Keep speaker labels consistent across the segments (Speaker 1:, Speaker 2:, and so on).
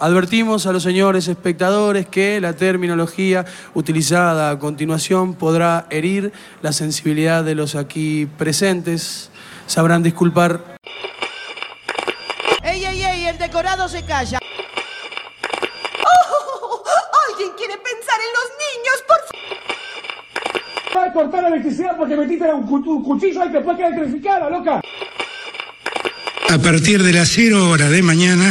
Speaker 1: Advertimos a los señores espectadores que la terminología utilizada a continuación podrá herir la sensibilidad de los aquí presentes. Sabrán disculpar.
Speaker 2: ¡Ey, ey, ey! El decorado se calla.
Speaker 3: ¡Oh! ¿Alguien quiere pensar en los niños, por favor?
Speaker 4: Va a cortar la electricidad porque metiste un, cu- un cuchillo ahí que después queda electrificada, loca.
Speaker 5: A partir de las 0 horas de mañana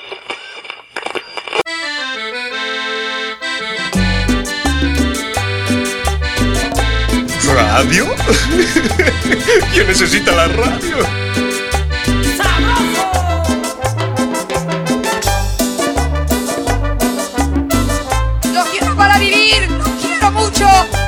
Speaker 6: ¿Radio? ¿Quién necesita la radio?
Speaker 3: ¡Lo quiero para vivir! ¡Lo quiero mucho!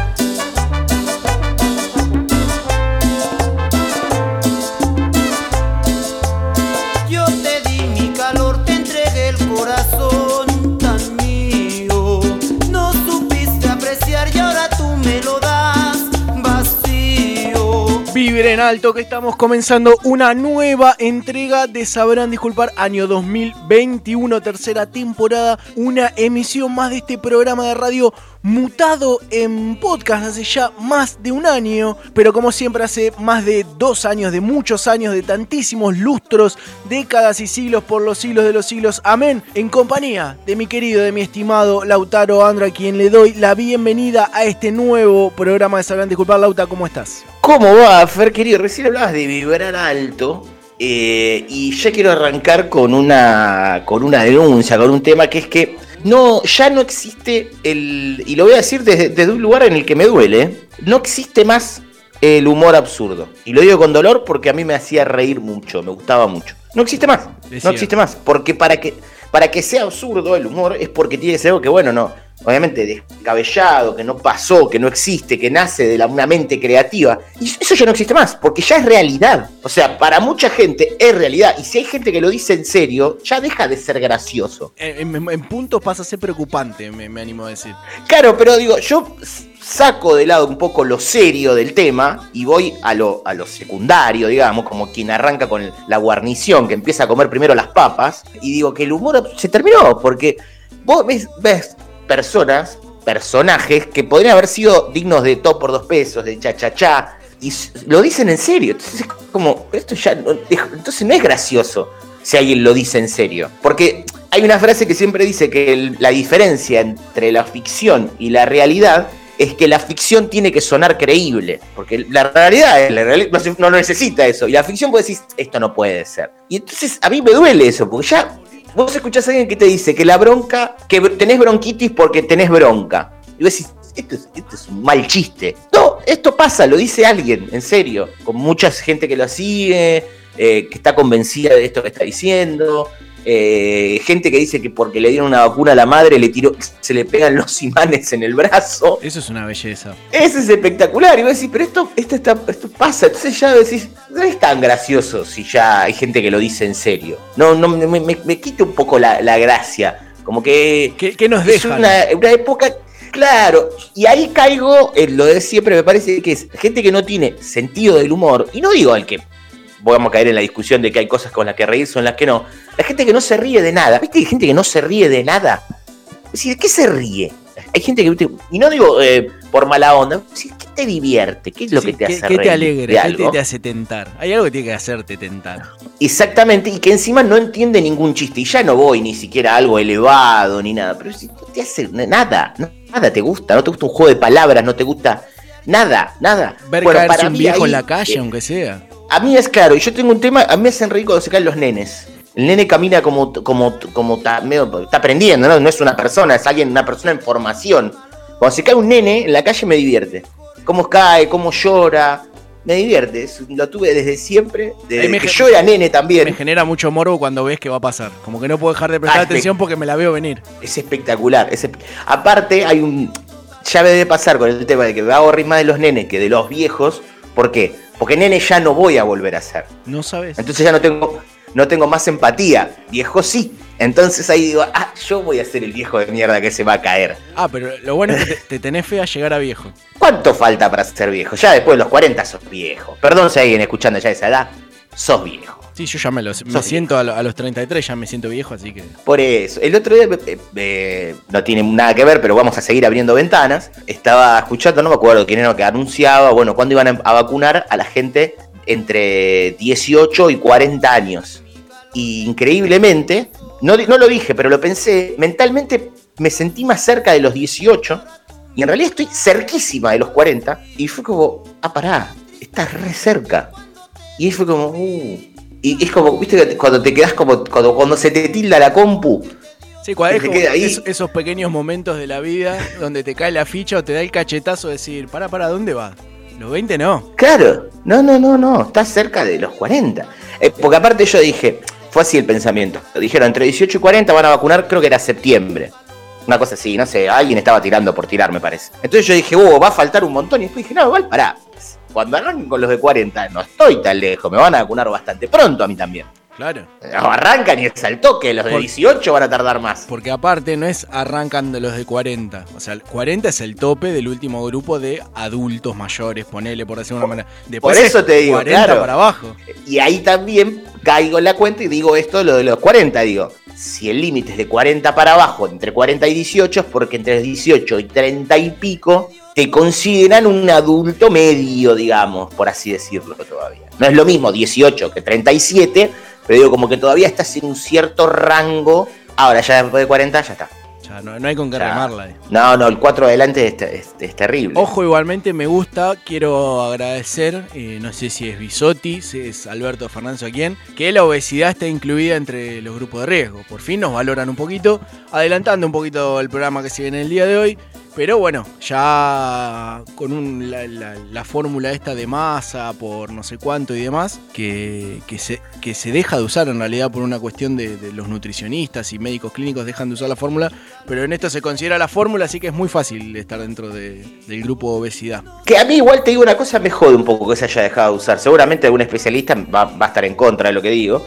Speaker 7: Vibren alto que estamos comenzando una nueva entrega de Sabrán Disculpar año 2021, tercera temporada, una emisión más de este programa de radio mutado en podcast hace ya más de un año, pero como siempre hace más de dos años, de muchos años, de tantísimos lustros, décadas y siglos por los siglos de los siglos, amén, en compañía de mi querido, de mi estimado Lautaro Andra, a quien le doy la bienvenida a este nuevo programa de Sabrán Disculpar. Lauta, ¿cómo estás?
Speaker 8: ¿Cómo va, Fer, querido? Recién hablabas de vibrar alto. eh, y ya quiero arrancar con una, con una denuncia, con un tema que es que no, ya no existe el. Y lo voy a decir desde, desde un lugar en el que me duele. No existe más el humor absurdo. Y lo digo con dolor porque a mí me hacía reír mucho, me gustaba mucho. No existe más. No existe más. Porque para que, para que sea absurdo el humor es porque tiene que ser algo que, bueno, no. Obviamente descabellado, que no pasó, que no existe, que nace de la, una mente creativa. Y eso ya no existe más, porque ya es realidad. O sea, para mucha gente es realidad. Y si hay gente que lo dice en serio, ya deja de ser gracioso.
Speaker 7: En, en- en puntos pasa a ser preocupante, me, me animo a decir.
Speaker 8: Claro, pero digo, yo saco de lado un poco lo serio del tema y voy a lo, a lo secundario, digamos, como quien arranca con la guarnición, que empieza a comer primero las papas, y digo que el humor se terminó, porque vos ves, ves personas, personajes que podrían haber sido dignos de todo por dos pesos, de cha cha cha, y lo dicen en serio. Entonces es como, esto ya, no- entonces no es gracioso si alguien lo dice en serio. Porque hay una frase que siempre dice que la diferencia entre la ficción y la realidad es que la ficción tiene que sonar creíble. Porque la realidad, la reali- no, no necesita eso. Y la ficción puede decir, esto no puede ser. Y entonces a mí me duele eso, porque ya vos escuchás a alguien que te dice que la bronca, que tenés bronquitis porque tenés bronca. Y vos decís, esto es, esto es un mal chiste. No, esto pasa, lo dice alguien, en serio. Con mucha gente que lo sigue, eh, que está convencida de esto que está diciendo. Eh, gente que dice que porque le dieron una vacuna a la madre le tiró, se le pegan los imanes en el brazo.
Speaker 7: Eso es una belleza.
Speaker 8: Eso es espectacular. Y vos decís, pero esto, esto, está, esto pasa. Entonces ya decís, no es tan gracioso si ya hay gente que lo dice en serio. No, no me, me, me quita un poco la, la gracia. Como que.
Speaker 7: ¿Qué, nos
Speaker 8: es
Speaker 7: dejan?
Speaker 8: una, una época. Claro, y ahí caigo en lo de siempre, me parece que es gente que no tiene sentido del humor, y no digo el que vamos a caer en la discusión de que hay cosas con las que reírse o en las que no. La gente que no se ríe de nada. ¿Viste? Hay gente que no se ríe de nada. Es decir, ¿de qué se ríe? Hay gente que, y no digo eh, por mala onda, ¿qué te divierte? ¿Qué es lo
Speaker 7: Sí,
Speaker 8: que te
Speaker 7: ¿qué-
Speaker 8: hace
Speaker 7: ¿Qué te alegra? ¿Qué te, te hace tentar? Hay algo que tiene que hacerte tentar.
Speaker 8: Exactamente, y que encima no entiende ningún chiste. Y ya no voy ni siquiera a algo elevado ni nada. Pero si no te hace nada, nada te gusta. No te gusta un juego de palabras, no te gusta nada, nada.
Speaker 7: Ver
Speaker 8: Bueno,
Speaker 7: caerse
Speaker 8: para
Speaker 7: un
Speaker 8: mí
Speaker 7: viejo
Speaker 8: ahí,
Speaker 7: en la calle,
Speaker 8: eh,
Speaker 7: aunque sea.
Speaker 8: A mí es claro, y yo tengo un tema, a mí me hacen reír cuando se caen los nenes. El nene camina como, como, como está, medio- está aprendiendo, ¿no? No es una persona, es alguien, una persona en formación. Cuando se cae un nene en la calle me divierte. Cómo cae, cómo llora, me divierte. Lo tuve desde siempre, desde
Speaker 7: me
Speaker 8: que yo era nene también.
Speaker 7: Me genera mucho morbo cuando ves que va a pasar. Como que no puedo dejar de prestar
Speaker 8: Ah,
Speaker 7: atención porque me la veo venir.
Speaker 8: Es espectacular. es espe- Aparte, hay un. Ya me debe pasar con el tema de que me hago reír más de los nenes que de los viejos. ¿Por qué? Porque nene ya no voy a volver a ser.
Speaker 7: No sabes.
Speaker 8: Entonces ya no tengo, no tengo más empatía. Viejo sí. Entonces ahí digo, ah, yo voy a ser el viejo de mierda que se va a caer.
Speaker 7: Ah, pero lo bueno es que te, te tenés fe a llegar a viejo.
Speaker 8: ¿Cuánto falta para ser viejo? Ya después de los 40 sos viejo. Perdón si hay alguien escuchando ya esa edad, sos viejo.
Speaker 7: Sí, yo ya me, los, me siento a, lo- a los 33, ya me siento viejo, así que.
Speaker 8: Por eso, el otro día, eh, eh, no tiene nada que ver, pero vamos a seguir abriendo ventanas. Estaba escuchando, no me acuerdo quién era lo que anunciaba, bueno, cuándo iban a, vacunar a la gente entre 18 y 40 años. Y increíblemente, no, no lo dije, pero lo pensé, mentalmente me sentí más cerca de los 18 y en realidad estoy cerquísima de los 40 y fue como, ah, pará, estás re cerca. Y ahí fue como, uh. Y es como, viste, cuando te quedas como, cuando, cuando se te tilda la compu.
Speaker 7: Sí, es
Speaker 8: Que ahí.
Speaker 7: es- esos pequeños momentos de la vida donde te cae la ficha o te da el cachetazo de decir, para, para, ¿dónde va? Los 20 no.
Speaker 8: Claro, no, no, no, no, estás cerca de los 40. Eh, porque aparte yo dije, fue así el pensamiento. Dijeron, entre 18 y 40 van a vacunar, creo que era septiembre. Una cosa así, no sé, alguien estaba tirando por tirar, me parece. Entonces yo dije, oh, va a faltar un montón. Y después dije, no, igual pará. Cuando arranquen con los de 40, no estoy tan lejos, me van a vacunar bastante pronto a mí también.
Speaker 7: Claro.
Speaker 8: Arrancan y es al toque, los de
Speaker 7: Por-
Speaker 8: 18 van a tardar más.
Speaker 7: Porque aparte no es arrancan de los de 40. O sea, el 40 es el tope del último grupo de adultos mayores, ponele por decirlo de una manera. Después
Speaker 8: Por eso
Speaker 7: es
Speaker 8: te digo,
Speaker 7: 40
Speaker 8: claro.
Speaker 7: para abajo.
Speaker 8: Y ahí también caigo en la cuenta y digo esto, lo de los 40, digo. Si el límite es de 40 para abajo, entre 40 y 18, es porque entre 18 y 30 y pico te consideran un adulto medio, digamos, por así decirlo todavía. No es lo mismo 18 que 37, pero digo como que todavía estás en un cierto rango. Ahora ya después de 40 ya está.
Speaker 7: Ya no, no hay con qué
Speaker 8: Ya.
Speaker 7: remarla. eh.
Speaker 8: No, no, el 4 adelante es, te- es- es terrible.
Speaker 7: Ojo, igualmente me gusta, quiero agradecer, eh, no sé si es Bisotti, si es Alberto Fernández o quién, que la obesidad está incluida entre los grupos de riesgo. Por fin nos valoran un poquito, adelantando un poquito el programa que se viene el día de hoy. Pero bueno, ya con un- la, la- la fórmula esta de masa por no sé cuánto y demás, que, se, deja de usar en realidad por una cuestión de, los nutricionistas y médicos clínicos dejan de usar la fórmula, pero en esto se considera la fórmula, así que es muy fácil estar dentro de- del grupo obesidad.
Speaker 8: Que a mí igual te digo una cosa, me jode un poco que se haya dejado de usar. Seguramente algún especialista va, a estar en contra de lo que digo.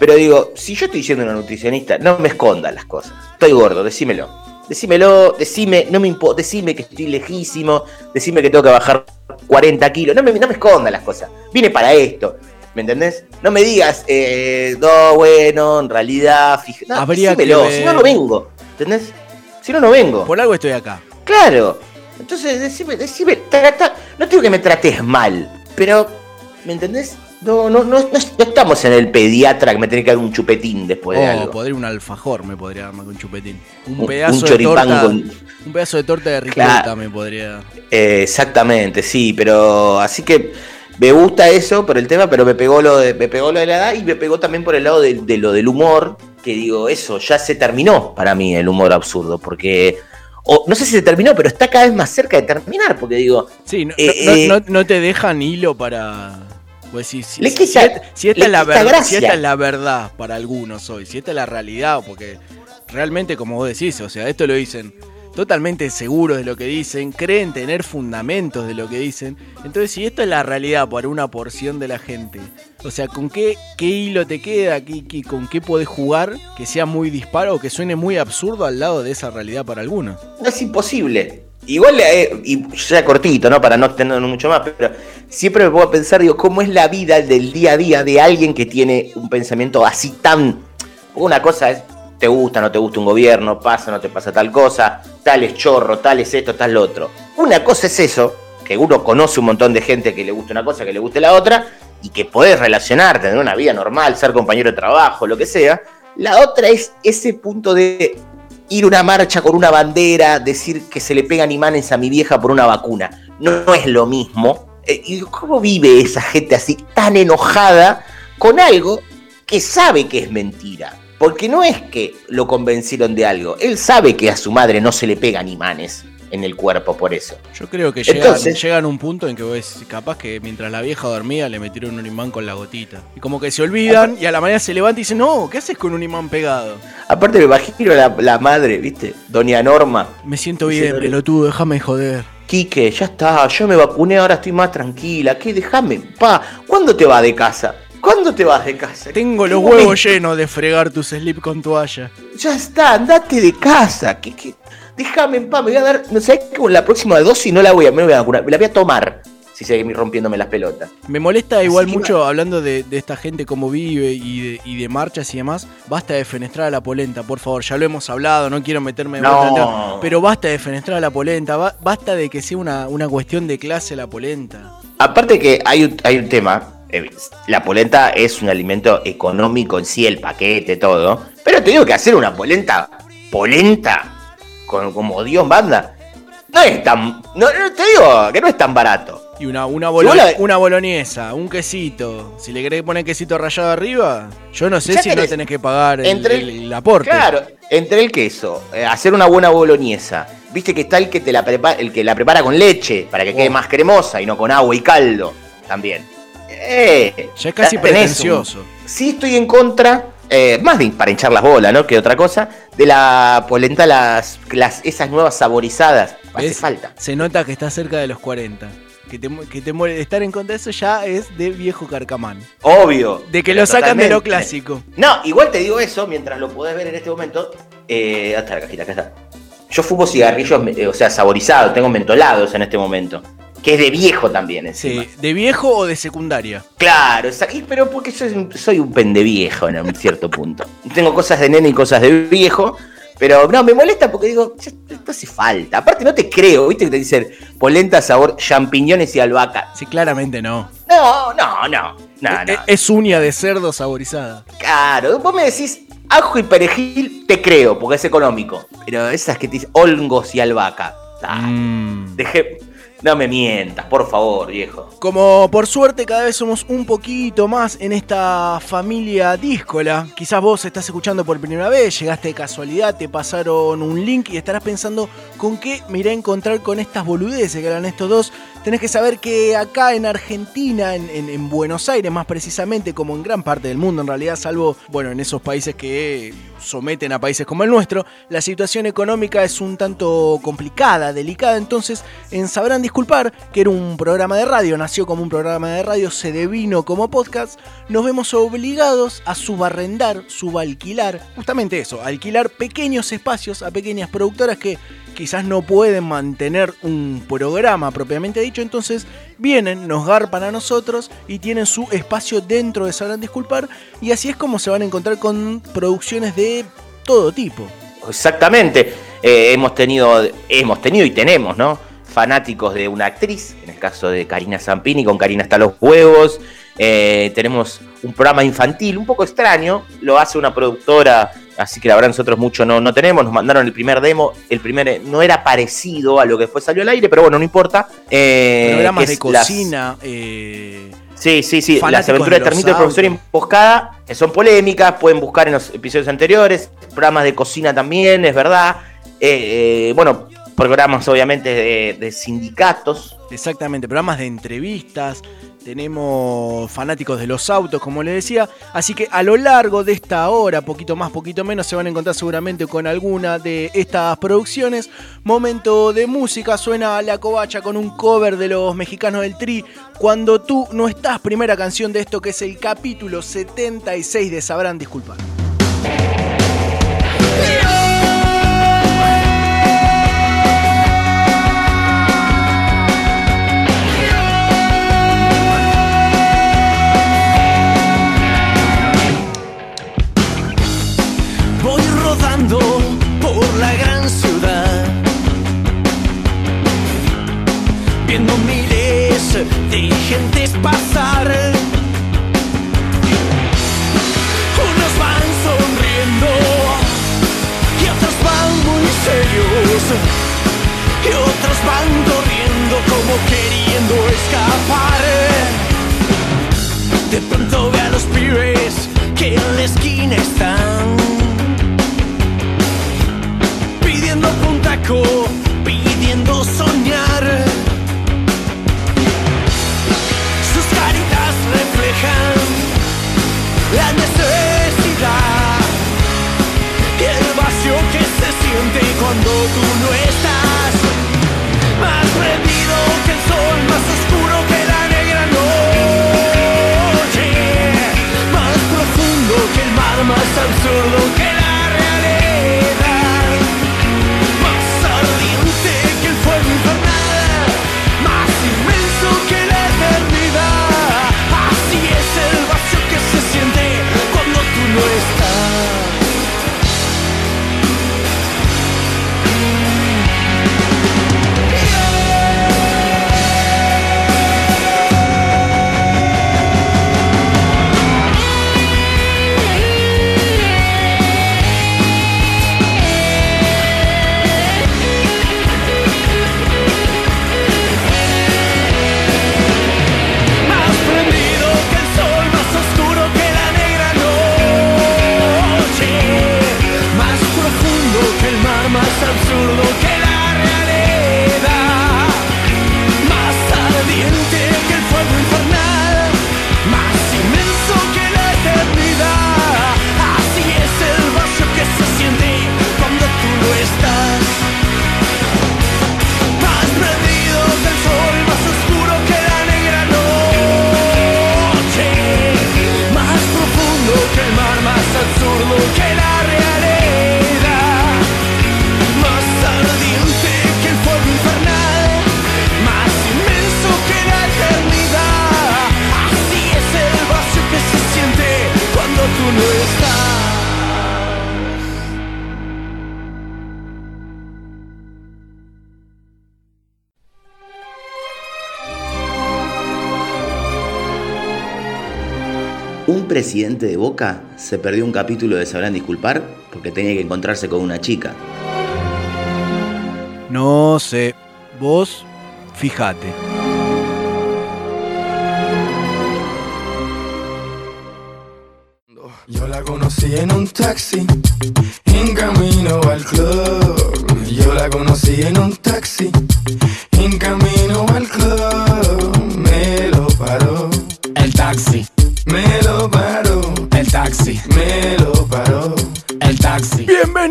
Speaker 8: Pero digo, si yo estoy siendo una nutricionista, no me escondas las cosas. Estoy gordo, decímelo. Decímelo, decime, no me impo decime que estoy lejísimo, decime que tengo que bajar 40 kilos. No me, no me escondas las cosas. Vine para esto. ¿Me entendés? No me digas, eh, no, bueno, en realidad, fíjate. No,
Speaker 7: que
Speaker 8: decímelo,
Speaker 7: ver.
Speaker 8: si no, no vengo. ¿Entendés? Si no, no vengo.
Speaker 7: Por algo estoy acá.
Speaker 8: Claro. Entonces, decime, decime, trata, no digo que me trates mal, pero, ¿me entendés? No, no, no, no, no estamos en el pediatra que me tiene que dar un chupetín después de
Speaker 7: Oh,
Speaker 8: algo.
Speaker 7: podría un alfajor me podría dar más que un chupetín. Un,
Speaker 8: Un-
Speaker 7: pedazo
Speaker 8: un
Speaker 7: de torta.
Speaker 8: con-
Speaker 7: Un pedazo de torta de ricota
Speaker 8: Claro.
Speaker 7: me podría.
Speaker 8: Eh, exactamente, sí, pero así que me gusta eso por el tema, pero me pegó lo de, me pegó lo de la edad y me pegó también por el lado de, de lo del humor, que digo, eso, ya se terminó para mí el humor absurdo, porque o, no sé si se terminó, pero está cada vez más cerca de terminar, porque digo,
Speaker 7: Sí, no,
Speaker 8: Eh,
Speaker 7: no-
Speaker 8: eh,
Speaker 7: no- no te dejan hilo para. Pues si, si,
Speaker 8: Le quita-
Speaker 7: si esta
Speaker 8: le
Speaker 7: es la
Speaker 8: quita
Speaker 7: ver-
Speaker 8: gracia.
Speaker 7: si esta es la verdad para algunos hoy, si esta es la realidad, porque realmente, como vos decís, o sea, esto lo dicen totalmente seguros de lo que dicen, creen tener fundamentos de lo que dicen. Entonces, si esto es la realidad para una porción de la gente, o sea, ¿con qué, qué hilo te queda? ¿Qué, qué- con qué podés jugar que sea muy disparo o que suene muy absurdo al lado de esa realidad para algunos?
Speaker 8: No es imposible. Igual, eh, y ya cortito, ¿no? Para no extendernos mucho más, pero siempre me a pensar, digo, ¿cómo es la vida del día a día de alguien que tiene un pensamiento así tan... Una cosa es, te gusta, no te gusta un gobierno, pasa, no te pasa tal cosa, tal es chorro, tal es esto, tal lo otro. Una cosa es eso, que uno conoce un montón de gente que le gusta una cosa, que le guste la otra, y que podés relacionarte, tener una vida normal, ser compañero de trabajo, lo que sea. La otra es ese punto de ir una marcha con una bandera, decir que se le pegan imanes a mi vieja por una vacuna. No, no es lo mismo. Eh, y ¿Cómo vive esa gente así tan enojada con algo que sabe que es mentira? Porque no es que lo convencieron de algo. Él sabe que a su madre no se le pegan imanes en el cuerpo por eso.
Speaker 7: Yo creo que llegan,
Speaker 8: Entonces-
Speaker 7: llegan a un punto en que ves, capaz que mientras la vieja dormía le metieron un imán con la gotita. Y como que se olvidan y a la mañana se levanta y dicen, no, ¿qué haces con un imán pegado?
Speaker 8: Aparte me imagino la, la madre, ¿viste? Doña Norma.
Speaker 7: Me siento bien, pelotudo, déjame joder.
Speaker 8: Quique, ya está, yo me vacuné, ahora estoy más tranquila. ¿Qué? Déjame, pa. ¿Cuándo te vas de casa? ¿Cuándo te vas de casa?
Speaker 7: Tengo
Speaker 8: ¿Qué
Speaker 7: los huevos llenos de fregar tus slip con toalla.
Speaker 8: Ya está, andate de casa. ¿Qué, qué? Déjame en paz, me voy a dar. No sé, con la próxima dosis no la voy a, me la voy a vacunar, me la voy a tomar. Si sigue rompiéndome las pelotas.
Speaker 7: Me molesta igual mucho, hablando de, de esta gente, cómo vive y de, y de marchas y demás, basta de fenestrar a la polenta, por favor, ya lo hemos hablado, no quiero meterme de
Speaker 8: No.
Speaker 7: vuelta en el tema, pero basta de fenestrar a la polenta, ba- basta de que sea una, una cuestión de clase la polenta.
Speaker 8: Aparte que hay un, hay un tema, eh, la polenta es un alimento económico en sí, el paquete, todo. Pero te digo que hacer una polenta, polenta, con, como Dios manda, no es tan, no, te digo que no es tan barato.
Speaker 7: Y una, una, bolo-
Speaker 8: la-
Speaker 7: una boloñesa, un quesito, si le querés poner quesito rallado arriba, yo no sé
Speaker 8: Ya
Speaker 7: si no tenés que pagar el,
Speaker 8: entre
Speaker 7: el- aporte.
Speaker 8: Claro, entre el queso, eh, hacer una buena boloñesa. Viste que está el que te la prepara, el que la prepara con leche para que quede
Speaker 7: Oh.
Speaker 8: más cremosa y no con agua y caldo también. Eh,
Speaker 7: Ya es casi pretencioso.
Speaker 8: un- Sí estoy en contra, eh, más de para hinchar las bolas, ¿no? Que otra cosa, de la polenta, las, las esas nuevas saborizadas. Hace falta.
Speaker 7: Se nota que está cerca de los 40. Que te, que te muere. Estar en contra de eso ya es de viejo carcamán.
Speaker 8: Obvio.
Speaker 7: De que lo sacan de lo clásico.
Speaker 8: No, igual te digo eso, mientras lo podés ver en este momento. Eh, hasta la cajita, acá está. Yo fumo cigarrillos, eh, o sea, saborizados, tengo mentolados en este momento. Que es de viejo también, encima.
Speaker 7: Sí, ¿de viejo o de secundaria?
Speaker 8: Claro, pero porque soy, un- soy un pendeviejo en un cierto punto. Tengo cosas de nene y cosas de viejo, pero no, me molesta porque digo, esto hace falta. Aparte no te creo, viste que te dicen polenta sabor champiñones y albahaca.
Speaker 7: Sí, claramente no.
Speaker 8: No, no, no, no,
Speaker 7: E-
Speaker 8: no.
Speaker 7: Es uña de cerdo saborizada.
Speaker 8: Claro, vos me decís ajo y perejil, te creo, porque es económico. Pero esas que te dicen hongos y albahaca.
Speaker 7: Mm.
Speaker 8: dejé- no me mientas, por favor, viejo.
Speaker 7: Como por suerte cada vez somos un poquito más en esta familia díscola. Quizás vos estás escuchando por primera vez, llegaste de casualidad, te pasaron un link y estarás pensando con qué me iré a encontrar con estas boludeces que eran estos dos. Tenés que saber que acá en Argentina, en, en- en Buenos Aires más precisamente, como en gran parte del mundo en realidad, salvo, bueno, en esos países que someten a países como el nuestro, la situación económica es un tanto complicada, delicada, entonces en Sabrán Disculpar, que era un programa de radio, nació como un programa de radio, se devino como podcast, nos vemos obligados a subarrendar, subalquilar, justamente eso, alquilar pequeños espacios a pequeñas productoras que quizás no pueden mantener un programa propiamente dicho, entonces vienen, nos garpan a nosotros y tienen su espacio dentro de Sabrán Disculpar y así es como se van a encontrar con producciones de todo tipo.
Speaker 8: Exactamente. Eh, hemos tenido, hemos tenido y tenemos, ¿no? Fanáticos de una actriz, en el caso de Karina Zampini, con Karina hasta los huevos. Eh, tenemos un programa infantil un poco extraño, lo hace una productora, así que la verdad nosotros mucho no, no tenemos. Nos mandaron el primer demo, el primer eh, no era parecido a lo que después salió al aire, pero bueno, no importa. Eh,
Speaker 7: Programas
Speaker 8: que
Speaker 7: de
Speaker 8: las-
Speaker 7: cocina, eh,
Speaker 8: Sí, sí, sí. Las aventuras
Speaker 7: de
Speaker 8: Termito y profesor. Emboscada que son polémicas, pueden buscar en los episodios anteriores. Programas de cocina también, es verdad. Eh, eh, bueno, programas obviamente de, de sindicatos.
Speaker 7: Exactamente, programas de entrevistas, tenemos fanáticos de los autos, como les decía, así que a lo largo de esta hora, poquito más, poquito menos, se van a encontrar seguramente con alguna de estas producciones. Momento de música, suena La Covacha con un cover de los mexicanos del Tri, Cuando tú no estás, primera canción de esto que es el capítulo 76 de Sabrán Disculpar.
Speaker 2: Miles de gentes pasar. Unos van sonriendo y otros van muy serios y otros van corriendo como queriendo escapar. De pronto ve a los pibes que en la esquina están pidiendo un taco, pidiendo soñar. Cuando tú
Speaker 8: presidente de Boca se perdió un capítulo de Sabrán Disculpar porque tenía que encontrarse con una chica.
Speaker 7: No sé. Vos, fíjate.
Speaker 9: Yo la conocí en un taxi, en camino al club. Yo la conocí en un taxi, en camino al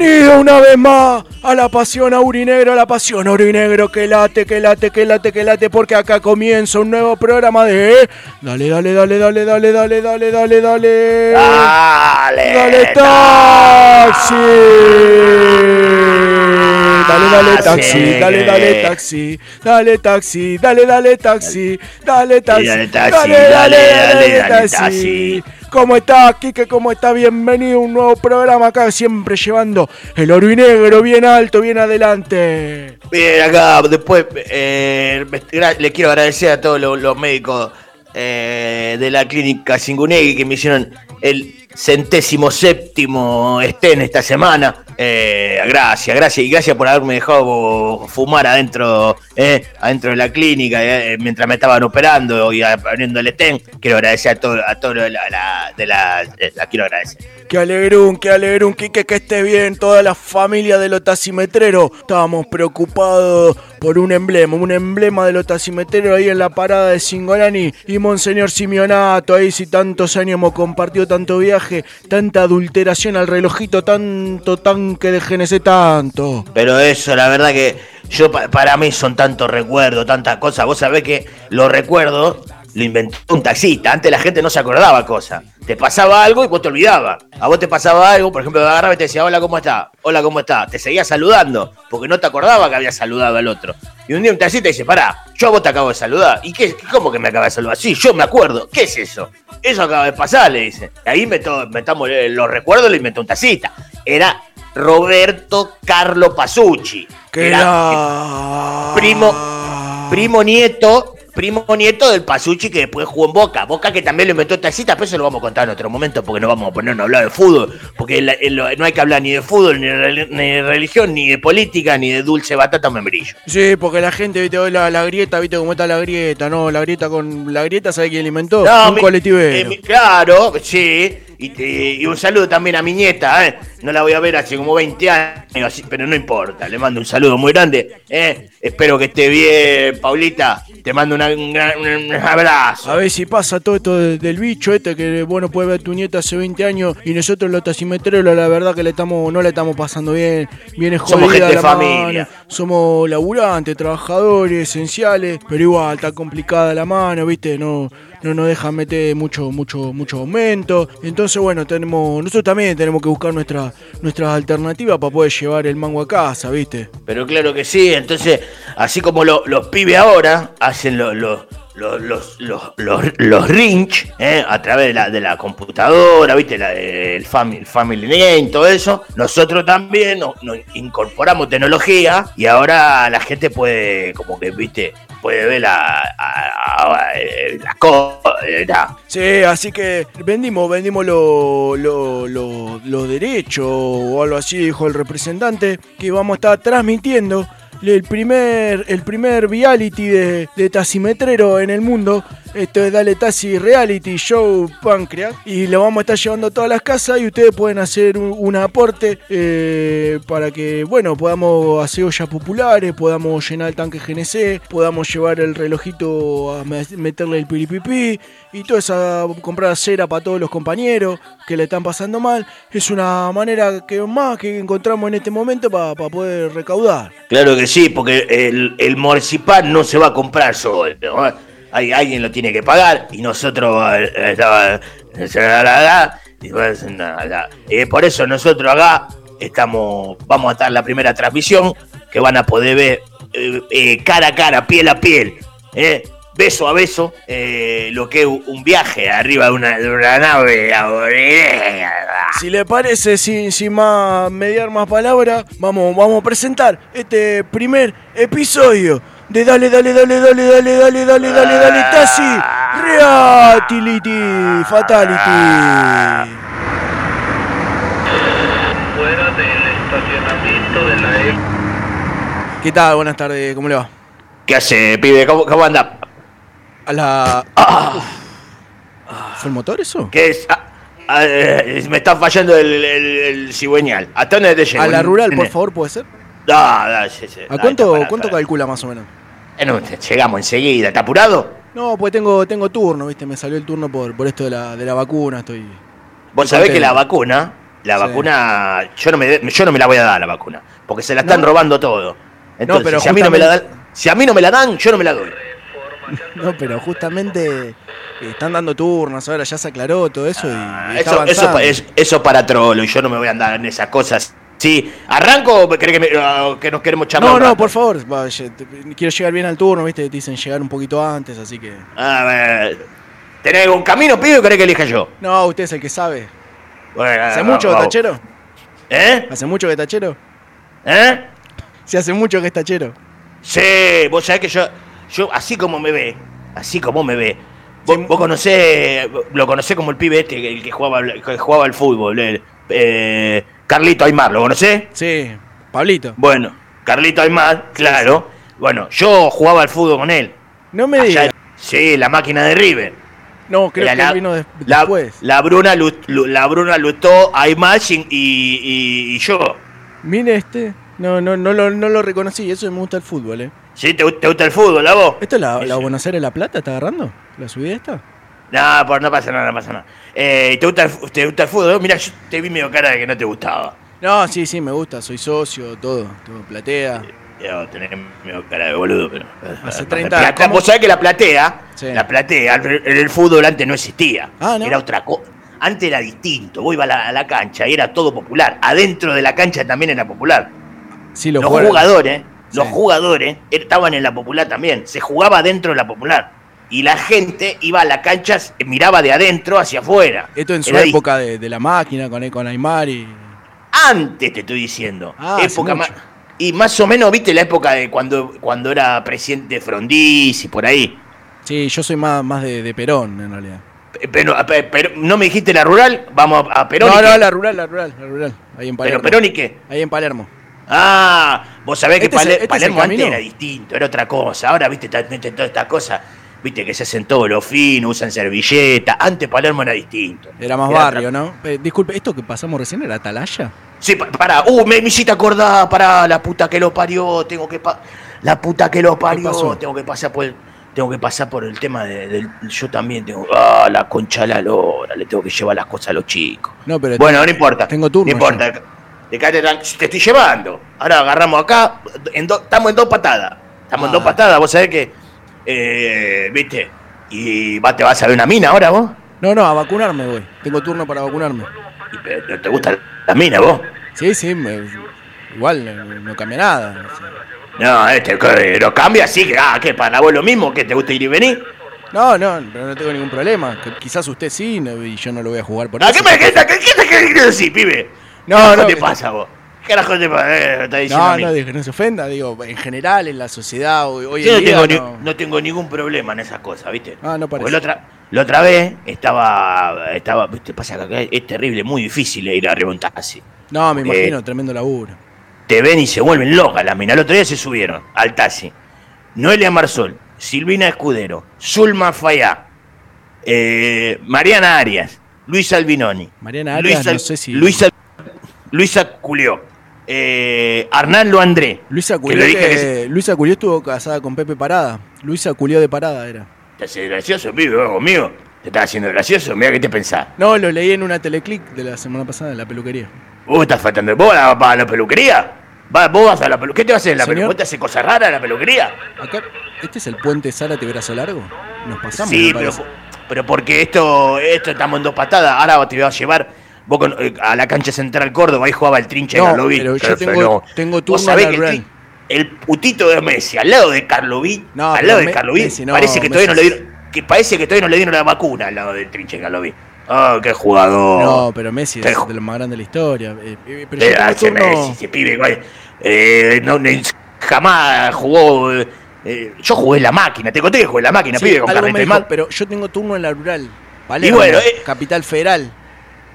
Speaker 7: Bienvenido una vez más a la pasión aurinegro, a la pasión aurinegro que late, que late, que late, que late, porque acá comienza un nuevo programa de Dale, dale, dale, dale, dale, dale, dale, dale, dale.
Speaker 8: Dale.
Speaker 7: Dale taxi. Dale, dale taxi, dale, dale taxi, dale taxi, dale, dale taxi, dale taxi,
Speaker 8: Dale taxi,
Speaker 7: dale, dale,
Speaker 8: dale,
Speaker 7: dale
Speaker 8: dale
Speaker 7: taxi. ¿Cómo está, Kike? ¿Cómo está? Bienvenido a un nuevo programa acá, siempre llevando el oro y negro bien alto, bien adelante.
Speaker 8: Bien, acá después eh, le quiero agradecer a todos los, los médicos eh, de la clínica Singunegui que me hicieron el centésimo séptimo estén esta semana. Eh, gracias, gracias y gracias por haberme dejado fumar adentro, eh, adentro de la clínica eh, mientras me estaban operando y poniendo el estén. Quiero agradecer a todos a todo de de la quiero agradecer.
Speaker 7: Qué alegrún, qué alegrún, Kike, que esté bien toda la familia de los taximetreros. Estábamos preocupados por un emblema, un emblema de los taximetreros ahí en la parada de Singolani. Y Monseñor Simeonato, ahí si tantos años hemos compartido tanto viaje, tanta adulteración al relojito, tanto tanque de GNC, tanto.
Speaker 8: Pero eso, la verdad que yo pa- para mí son tantos recuerdos, tantas cosas. Vos sabés que los recuerdos lo inventó un taxista. Antes la gente no se acordaba cosas. Te pasaba algo y vos te olvidabas. A vos te pasaba algo, por ejemplo, agarraba y te decía, hola, ¿cómo está? Hola, ¿cómo está? Te seguía saludando, porque no te acordaba que había saludado al otro. Y un día un taxista dice, pará, yo a vos te acabo de saludar. ¿Y qué? ¿Cómo que me acaba de saludar? Sí, yo me acuerdo. ¿Qué es eso? Eso acaba de pasar, le dice. Y ahí inventó, inventamos eh, los recuerdos, lo inventó un taxista. Era Roberto Carlo Pasucci.
Speaker 7: Que
Speaker 8: Era
Speaker 7: la...
Speaker 8: primo, primo nieto, primo nieto del Pasucci que después jugó en Boca. Boca que también lo inventó el taxista, pero eso lo vamos a contar en otro momento porque no vamos a ponernos a hablar de fútbol. Porque no hay que hablar ni de fútbol, ni de, religión, ni de política, ni de dulce batata o membrillo.
Speaker 7: Sí, porque la gente, viste, hoy la, la grieta, viste cómo está la grieta, ¿no? La grieta con... La grieta, ¿sabe quién la inventó?
Speaker 8: No,
Speaker 7: un
Speaker 8: mi-
Speaker 7: colectivero.
Speaker 8: eh, mi- claro, sí. Y, te- y un saludo también a mi nieta, ¿eh? No la voy a ver hace como 20 años, pero no importa. Le mando un saludo muy grande, ¿eh? Espero que esté bien, Paulita. Te mando una- un, abrazo.
Speaker 7: A ver si pasa todo esto de- del bicho este que bueno puede ver tu nieta hace 20 años y nosotros los taximetreros la verdad que le estamos no le estamos pasando bien, viene jodida
Speaker 8: Somos gente de
Speaker 7: la
Speaker 8: familia.
Speaker 7: mano, somos laburantes, trabajadores, esenciales, pero igual está complicada la mano, ¿viste? No no nos dejan meter mucho mucho mucho aumento. Entonces, bueno, tenemos nosotros también tenemos que buscar nuestra nuestras alternativas para poder llevar el mango a casa, ¿viste?
Speaker 8: Pero claro que sí, entonces, así como lo- los pibes ahora hacen lo- lo- lo- los, los, los, los rinch ¿eh? a través de la, de la computadora, ¿viste? La, el, family, el Family Game, todo eso, nosotros también nos, nos incorporamos tecnología y ahora la gente puede, como que, ¿viste? Puede ver la, eh, las cosas.
Speaker 7: Sí, así que vendimos, vendimos los lo, lo- los derechos o algo así, dijo el representante, que vamos a estar transmitiendo el primer, el primer reality de, de taximetrero en el mundo. Esto es Dale Taxi Reality Show Pancreas. Y lo vamos a estar llevando a todas las casas y ustedes pueden hacer un, aporte eh, para que, bueno, podamos hacer ollas populares, podamos llenar el tanque GNC, podamos llevar el relojito a me- meterle el piripipí y toda esa comprar cera para todos los compañeros que le están pasando mal. Es una manera que más que encontramos en este momento para poder recaudar.
Speaker 8: Claro que sí, porque el, el marcipan no se va a comprar solo. ¿no? Hay, alguien lo tiene que pagar y nosotros. eh, eh, eh. Eh, por eso nosotros acá estamos, vamos a estar en la primera transmisión que van a poder ver eh, eh, cara a cara, piel a piel, eh, beso a beso, eh, lo que es un viaje arriba de una, de una nave.
Speaker 7: Si le parece, sin, sin más mediar más palabras, vamos, vamos a presentar este primer episodio de Dale, dale, dale, dale, dale, dale, dale, dale, dale, Taxi Reality, Fatality.
Speaker 10: Fuera del estacionamiento de la E.
Speaker 7: ¿Qué tal? Buenas tardes, ¿cómo le va?
Speaker 8: ¿Qué hace, pibe? ¿Cómo, cómo anda?
Speaker 7: A la. Ah. ¿Fue el motor eso?
Speaker 8: ¿Qué es? Ah, ah, eh, me está fallando el, el, el cigüeñal. ¿Hasta dónde te llego?
Speaker 7: A la rural, por favor, ¿puede ser?
Speaker 8: No, no, sí, sí.
Speaker 7: ¿A cuánto,
Speaker 8: pará,
Speaker 7: cuánto
Speaker 8: pará.
Speaker 7: calcula más o menos?
Speaker 8: Eh, llegamos enseguida. ¿Está apurado?
Speaker 7: No, pues tengo, tengo turno, ¿viste? Me salió el turno por, por esto de la, de la vacuna, estoy...
Speaker 8: Vos sabés que la vacuna, la
Speaker 7: Sí.
Speaker 8: vacuna, yo no, me, yo no me la voy a dar la vacuna, porque se la están
Speaker 7: ¿No?
Speaker 8: robando todo. Entonces,
Speaker 7: pero
Speaker 8: si, a mí no me la dan, si a mí no me la dan, yo no me la doy.
Speaker 7: No, pero justamente eh, están dando turnos, ahora ya se aclaró todo eso y, y está
Speaker 8: Eso, eso,
Speaker 7: avanzando.
Speaker 8: pa- es- eso para trolo y yo no me voy a andar en esas cosas. Sí, ¿arranco o crees que, me- ah, que nos queremos charlar?
Speaker 7: No, no, por favor, te- quiero llegar bien al turno, ¿viste? Te dicen llegar un poquito antes, así que...
Speaker 8: A ver, ¿tenés un camino, pibe, o querés que elija yo?
Speaker 7: No, usted es el que sabe.
Speaker 8: Bueno,
Speaker 7: ¿Hace
Speaker 8: vamos,
Speaker 7: mucho que
Speaker 8: vamos.
Speaker 7: tachero?
Speaker 8: ¿Eh?
Speaker 7: ¿Hace mucho que tachero?
Speaker 8: ¿Eh?
Speaker 7: Sí, hace mucho que es tachero.
Speaker 8: Sí, vos sabés que yo, yo así como me ve, así como me ve. Vos, vos conocés, lo conocés como el pibe este, el que jugaba, que jugaba al fútbol, el, eh, Carlito Aymar, ¿lo conocés?
Speaker 7: Sí, Pablito.
Speaker 8: Bueno, Carlito Aymar, claro. Bueno, yo jugaba al fútbol con él.
Speaker 7: No me
Speaker 8: Allá-
Speaker 7: diga.
Speaker 8: Sí, la máquina de River.
Speaker 7: No, creo
Speaker 8: Era
Speaker 7: que
Speaker 8: la,
Speaker 7: vino
Speaker 8: la-
Speaker 7: después.
Speaker 8: la Bruna, la Bruna Lutó, Aymar y, y, y yo.
Speaker 7: Mire este. No, no, no lo, no lo reconocí, eso me gusta el fútbol, ¿eh?
Speaker 8: ¿Sí? ¿Te, gu- te gusta el fútbol, a vos?
Speaker 7: ¿Esto es la, la Buenos Aires La Plata? ¿Está agarrando? ¿La subida esta?
Speaker 8: No, por, no pasa nada, no pasa nada. Eh, ¿te, gusta el, fu- ¿Te gusta el fútbol? Mira, yo te vi medio cara de que no te gustaba.
Speaker 7: No, sí, sí, me gusta, soy socio, todo, todo, platea.
Speaker 8: Yo tenés medio cara de boludo, pero.
Speaker 7: Hace
Speaker 8: La
Speaker 7: 30
Speaker 8: plata-
Speaker 7: ¿cómo?
Speaker 8: Vos sabés que la platea,
Speaker 7: Sí.
Speaker 8: la platea, el, el fútbol antes no existía.
Speaker 7: Ah, ¿no?
Speaker 8: Era otra cosa. Antes era distinto. Vos ibas a la, a la cancha y era todo popular. Adentro de la cancha también era popular.
Speaker 7: Sí,
Speaker 8: Los
Speaker 7: jugadores.
Speaker 8: los
Speaker 7: Sí.
Speaker 8: jugadores estaban en la popular también. Se jugaba dentro de la popular. Y la gente iba a la cancha, miraba de adentro hacia afuera.
Speaker 7: Esto en su
Speaker 8: Era
Speaker 7: época de, de la máquina con, con Aymar y.
Speaker 8: Antes te estoy diciendo.
Speaker 7: Ah,
Speaker 8: época más. Y más o menos, viste, la época de cuando, cuando era presidente Frondizi, por ahí.
Speaker 7: Sí, yo soy más, más de, de Perón, en realidad.
Speaker 8: Pe- Pero, pe- pero, ¿no me dijiste la rural? Vamos a, Perón.
Speaker 7: no,
Speaker 8: y
Speaker 7: no, la rural, la rural, la rural. Ahí en Palermo.
Speaker 8: Pero Perón y qué?
Speaker 7: Ahí en Palermo.
Speaker 8: Ah, vos sabés que
Speaker 7: ¿Este es este
Speaker 8: Palermo antes era distinto, era otra cosa. Ahora, viste todas estas cosas, viste que se hacen todos los finos, usan servilleta. Antes Palermo era distinto.
Speaker 7: Era más
Speaker 8: Era
Speaker 7: barrio, ¿no? Eh, disculpe, ¿esto que pasamos recién era Atalaya?
Speaker 8: Sí, pa- pará, uh, me, me hiciste acordar, pará, la puta que lo parió, tengo que pa- la puta que lo parió, tengo que pasar por el, tengo que pasar por el tema de- del, yo también tengo, ah, la concha de la lora, le tengo que llevar las cosas a los chicos.
Speaker 7: No, pero.
Speaker 8: Bueno, no importa.
Speaker 7: Tengo turno
Speaker 8: No importa. Tran- te estoy llevando. Ahora agarramos acá, en do- estamos en dos patadas. Estamos en dos
Speaker 7: Ah.
Speaker 8: patadas, vos sabés que, eh, viste, y va, te vas a ver una mina ahora vos.
Speaker 7: No, no, a vacunarme voy. Tengo turno para vacunarme.
Speaker 8: Y, pero, ¿no ¿Te gusta la mina vos?
Speaker 7: Sí, sí, me- igual no, no cambia nada. o sea.
Speaker 8: No, este, lo cambia así, que, ah, que para vos lo mismo, que te gusta ir y venir.
Speaker 7: No, no, pero no tengo ningún problema. Que quizás usted sí no- y yo no lo voy a jugar por
Speaker 8: ¿A
Speaker 7: eso.
Speaker 8: qué me qué, qué, qué te pibe?
Speaker 7: No,
Speaker 8: ¿Qué
Speaker 7: no,
Speaker 8: te
Speaker 7: que-
Speaker 8: pasa vos? Eh, está diciendo a
Speaker 7: No,
Speaker 8: mí.
Speaker 7: no, no se ofenda, digo, en general, en la sociedad, hoy, hoy
Speaker 8: Yo
Speaker 7: en
Speaker 8: no
Speaker 7: día.
Speaker 8: tengo, ni-
Speaker 7: no-
Speaker 8: tengo ningún problema en esas cosas, ¿viste?
Speaker 7: Ah, no
Speaker 8: Porque
Speaker 7: parece.
Speaker 8: la otra, la otra vez estaba, estaba, ¿viste? Pasa que acá es terrible, muy difícil ir a un taxi.
Speaker 7: No, me
Speaker 8: Porque
Speaker 7: imagino, tremendo laburo.
Speaker 8: Te ven y se vuelven locas las minas. El otro día se subieron al taxi. Noelia Marsol, Silvina Escudero, Zulma Fayá, eh, Mariana Arias, Luisa Albinoni.
Speaker 7: Mariana Arias,
Speaker 8: Luisa,
Speaker 7: no sé si-
Speaker 8: Luisa, Luisa Culió, eh, Arnaldo André.
Speaker 7: Luisa Culió,
Speaker 8: que
Speaker 7: que- Luisa Culió estuvo casada con Pepe Parada. Luisa Culió de Parada era.
Speaker 8: ¿Te haces gracioso, pibe, conmigo? ¿Te estás haciendo gracioso? Mira qué te pensás.
Speaker 7: No, lo leí en una teleclick de la semana pasada en la peluquería.
Speaker 8: ¿Vos estás faltando? ¿Vos vas a- la peluquería? ¿Vas- ¿Vos vas a la peluquería? ¿Qué te vas a hacer en la peluquería? ¿Vos te haces cosas raras en la peluquería?
Speaker 7: Acá, ¿este es el puente Zárate Brazo Largo? Nos pasamos.
Speaker 8: Sí, pero, pero porque esto, esto estamos en dos patadas. Ahora te voy a llevar vos con- eh, a la cancha central Córdoba. Ahí jugaba el trinche
Speaker 7: No,
Speaker 8: de Carloví.
Speaker 7: pero yo tengo- turno
Speaker 8: sabés
Speaker 7: en
Speaker 8: que
Speaker 7: la
Speaker 8: el, putito de Messi al lado de Carloví,
Speaker 7: No,
Speaker 8: al lado de Carloví, parece que todavía no le dieron, que parece que todavía no le dieron la vacuna al lado del trinche de Carloví. Ah, qué jugador.
Speaker 7: No, pero Messi es de los más grandes de la historia. Eh, eh, Pero
Speaker 8: Eh,
Speaker 7: yo tengo
Speaker 8: hace
Speaker 7: turno-
Speaker 8: Messi, ese pibe, güey. Eh, no, ni- jamás jugó, yo jugué en la máquina, te conté que jugué en la máquina,
Speaker 7: Sí,
Speaker 8: pibe, con carrete
Speaker 7: pero yo tengo turno en la rural. Palermo,
Speaker 8: bueno, eh.
Speaker 7: capital federal.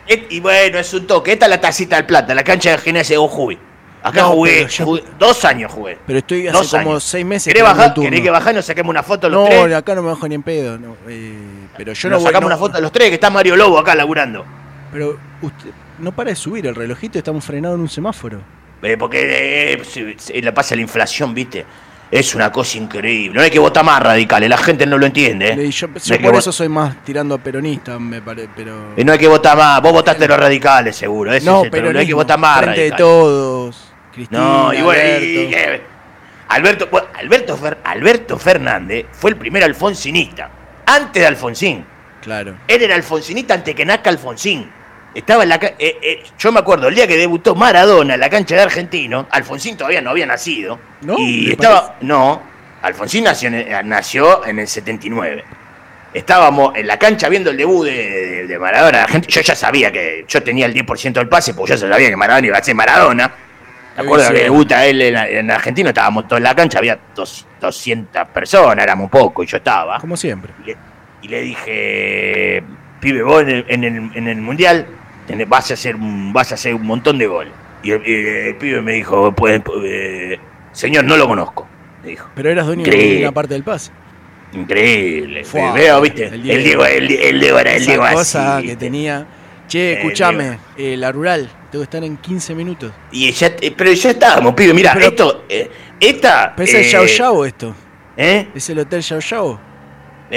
Speaker 8: Y bueno, es un toque. Esta es la tacita del plata, la cancha de gimnasia de Jujuy. Acá
Speaker 7: No,
Speaker 8: jugué,
Speaker 7: yo-
Speaker 8: jugué- dos años jugué.
Speaker 7: Pero estoy hace
Speaker 8: Dos
Speaker 7: como
Speaker 8: años.
Speaker 7: seis meses.
Speaker 8: ¿Querés bajar? ¿Querés que bajá y nos saquemos una foto los
Speaker 7: No,
Speaker 8: tres?
Speaker 7: acá no me bajo ni en pedo. no, eh, pero yo no
Speaker 8: nos sacamos
Speaker 7: no-
Speaker 8: una foto los tres, que está Mario Lobo acá laburando.
Speaker 7: Pero usted no para de subir el relojito, estamos frenados en un semáforo.
Speaker 8: Eh, porque eh, se, se le pasa la inflación, ¿viste? Es una cosa increíble. No hay que votar más radicales, la gente no lo entiende. ¿eh?
Speaker 7: Y yo,
Speaker 8: No
Speaker 7: yo
Speaker 8: hay que
Speaker 7: por eso soy más tirando a peronista, me parece. Pero.
Speaker 8: Eh, no hay que votar más. Vos votaste los radicales, seguro. Ese
Speaker 7: no,
Speaker 8: el
Speaker 7: pero
Speaker 8: no hay que votar más
Speaker 7: Frente de todos. Cristina,
Speaker 8: No, y bueno, y-
Speaker 7: Alberto.
Speaker 8: y- eh, Alberto, bueno, Alberto, Fer- Alberto Fernández fue el primer alfonsinista. Antes de Alfonsín.
Speaker 7: Claro.
Speaker 8: Él era alfonsinista antes que nazca Alfonsín. Estaba en la eh, eh, yo me acuerdo, el día que debutó Maradona en la cancha de Argentino, Alfonsín todavía no había nacido.
Speaker 7: ¿No?
Speaker 8: Y
Speaker 7: ¿Me
Speaker 8: estaba. No, Alfonsín nació en, el, nació en el 79. Estábamos en la cancha viendo el debut de, de- de Maradona. La gente- yo ya sabía que yo tenía el 10% del pase, porque yo sabía que Maradona iba a ser Maradona. Me acuerdo
Speaker 7: Sí.
Speaker 8: que debuta él en, en Argentina, estábamos todos en la cancha, había dos- 200 personas, éramos poco y yo estaba.
Speaker 7: Como siempre.
Speaker 8: Y le, y le dije, pibe, vos en el, en el- en el mundial tenés- vas, a hacer un, vas a hacer un montón de goles. Y el, pibe me dijo, pues, eh, señor, no lo conozco. Me dijo.
Speaker 7: Pero eras dueño de una parte del pase.
Speaker 8: Increíble.
Speaker 7: Fua,
Speaker 8: Veo, viste,
Speaker 7: el
Speaker 8: el
Speaker 7: Diego.
Speaker 8: Diego, el, Diego era el Diego
Speaker 7: cosa
Speaker 8: así.
Speaker 7: que tenía. Che, escúchame, eh, la rural, tengo que estar en 15 minutos.
Speaker 8: Y ya, eh, pero ya estábamos, pibe, mira, esto, eh, esta...
Speaker 7: ¿Pero es el Yao Yao esto?
Speaker 8: ¿Eh?
Speaker 7: ¿Es el Hotel Yao Yao?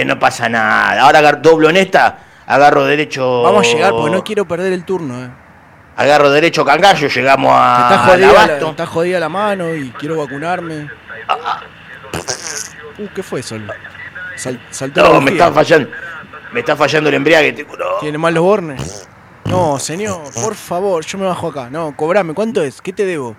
Speaker 8: No pasa nada. Ahora doblo en esta, agarro derecho...
Speaker 7: Vamos a llegar porque no quiero perder el turno, eh.
Speaker 8: Agarro derecho Cangallo, llegamos a...
Speaker 7: Está jodida, la, está jodida la mano y quiero vacunarme. Uh, ¿qué fue eso? Sal- saltó la
Speaker 8: No, me está fallando. Me está fallando el embriague, te juro.
Speaker 7: ¿Tiene mal los bornes? No, señor, por favor, yo me bajo acá. No, cobrame, ¿cuánto es? ¿Qué te debo?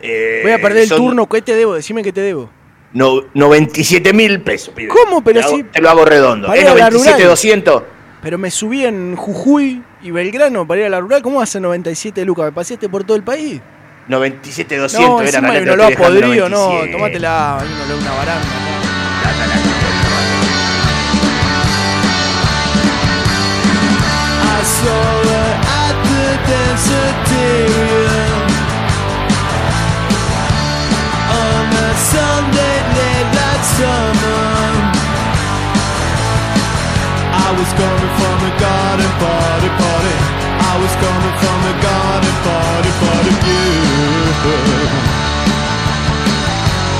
Speaker 8: Eh,
Speaker 7: Voy a perder el turno, ¿qué te debo? Decime qué te debo.
Speaker 8: no- 97 mil pesos, pibe.
Speaker 7: ¿Cómo? Pero
Speaker 8: te, hago-
Speaker 7: si-
Speaker 8: te lo hago redondo. Es
Speaker 7: ir a la
Speaker 8: 97
Speaker 7: rural.
Speaker 8: 200.
Speaker 7: Pero me subí en Jujuy y Belgrano para ir a la rural. ¿Cómo hace 97 lucas? ¿Me paseaste por todo el país?
Speaker 8: 97 200
Speaker 7: no,
Speaker 8: era la
Speaker 7: a
Speaker 8: estoy dejando
Speaker 7: podrido, no.
Speaker 8: 97.
Speaker 7: Tómatela, a una baranda.
Speaker 2: I saw her at the danceterium on a Sunday late last summer. Was coming from a garden party party. I was coming from a garden party party. You.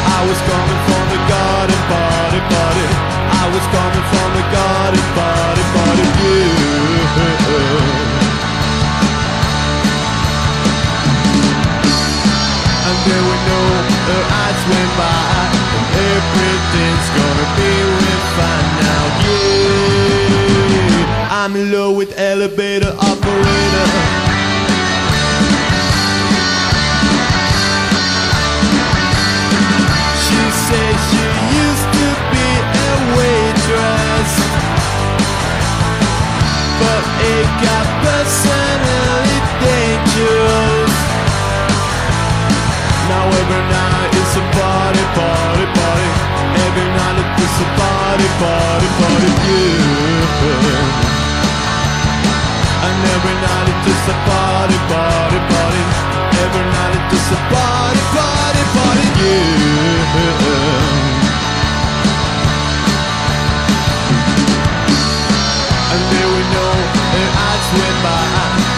Speaker 2: I was coming from a garden party party. I was coming from a garden party party. You. And there were no her eyes went by and everything's gonna be real fine now. Yeah, I'm in love with elevator operator. She said she used to be just a party, party, party. Every night it's just a party, party, party. Yeah. And there we know her eyes went by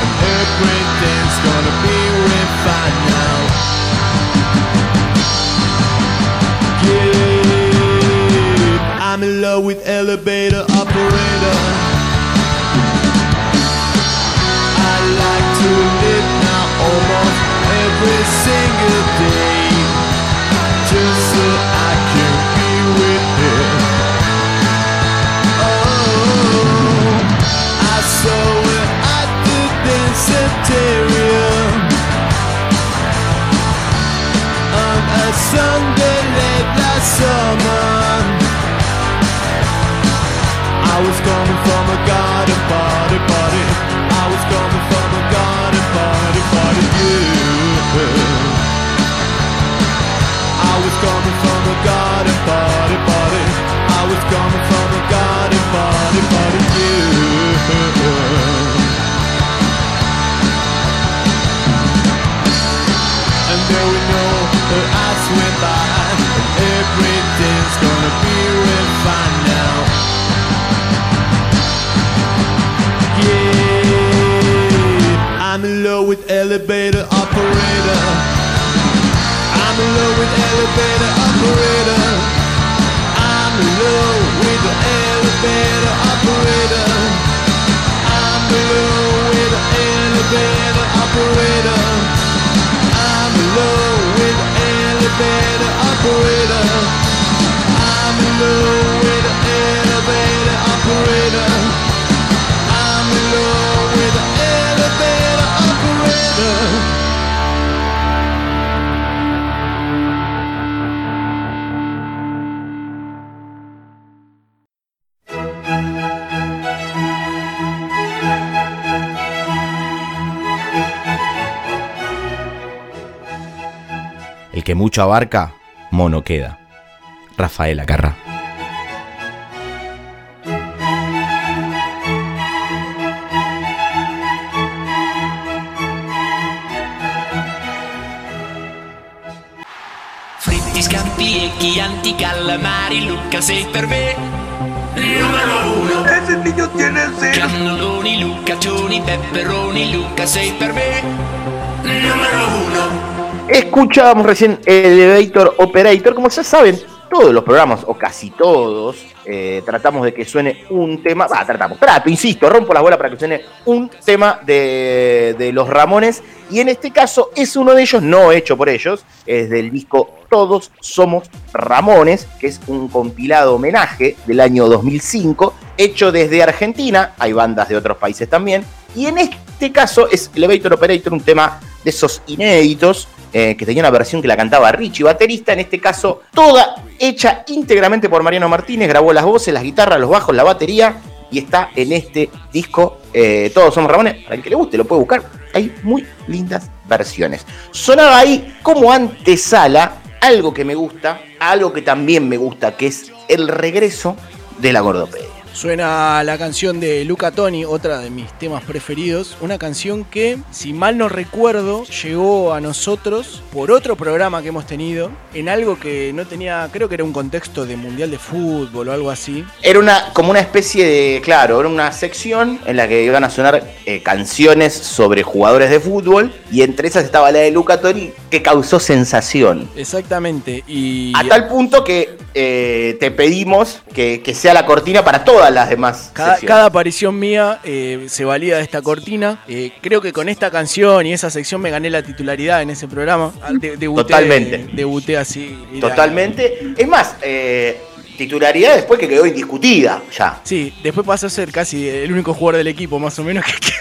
Speaker 2: And everything's gonna be real fine now Yeah, I'm in love with elevator operator like to live now almost every single day. Just so I can be with her Oh, I saw at the on a Sunday late last summer. I was coming from a garden party, And there we know. Everything's gonna be now. Yeah, I'm in love with elevator operator. I'm in love with elevator operator. Operator.
Speaker 8: Que mucho abarca, mono queda. Rafael Acarra.
Speaker 11: Fritti, scampi e chianti, calamari, Luca sei per me. Numero uno. Ese niño tiene sed. Cannelloni, lucaccioni, pepperoni, Luca sei per me. Numero uno.
Speaker 8: Escuchábamos recién Elevator Operator. Como ya saben, todos los programas, o casi todos, eh, tratamos de que suene un tema. Va, tratamos, trato, insisto, rompo la bola para que suene un tema de, de los Ramones. Y en este caso es uno de ellos, no hecho por ellos, es del disco Todos Somos Ramones, que es un compilado homenaje del año 2005, hecho desde Argentina. Hay bandas de otros países también. Y en este caso es Elevator Operator, un tema de esos inéditos eh, que tenía una versión que la cantaba Richie, baterista, en este caso toda hecha íntegramente por Mariano Martínez, grabó las voces, las guitarras, los bajos, la batería y está en este disco eh, Todos Somos Ramones, para el que le guste lo puede buscar, hay muy lindas versiones. Sonaba ahí como antesala algo que me gusta, algo que también me gusta, que es el regreso de la gordopedia.
Speaker 7: Suena la canción de Luca Toni, otra de mis temas preferidos. Una canción que, si mal no recuerdo, llegó a nosotros por otro programa que hemos tenido, en algo que no tenía, creo que era un contexto de mundial de fútbol o algo así.
Speaker 8: Era una, como una especie de, claro, era una sección en la que iban a sonar eh, canciones sobre jugadores de fútbol y entre esas estaba la de Luca Toni que causó sensación.
Speaker 7: Exactamente. Y
Speaker 8: A tal punto que eh, te pedimos que, que sea la cortina para todas las demás.
Speaker 7: Cada, aparición mía eh, se valía de esta cortina. Eh, creo que con esta canción y esa sección me gané la titularidad en ese programa. Ah, de- debuté-
Speaker 8: Totalmente.
Speaker 7: Debuté así.
Speaker 8: Totalmente. Es más, eh, titularidad después que quedó indiscutida ya.
Speaker 7: Sí, después pasó a ser casi el único jugador del equipo, más o menos. Que...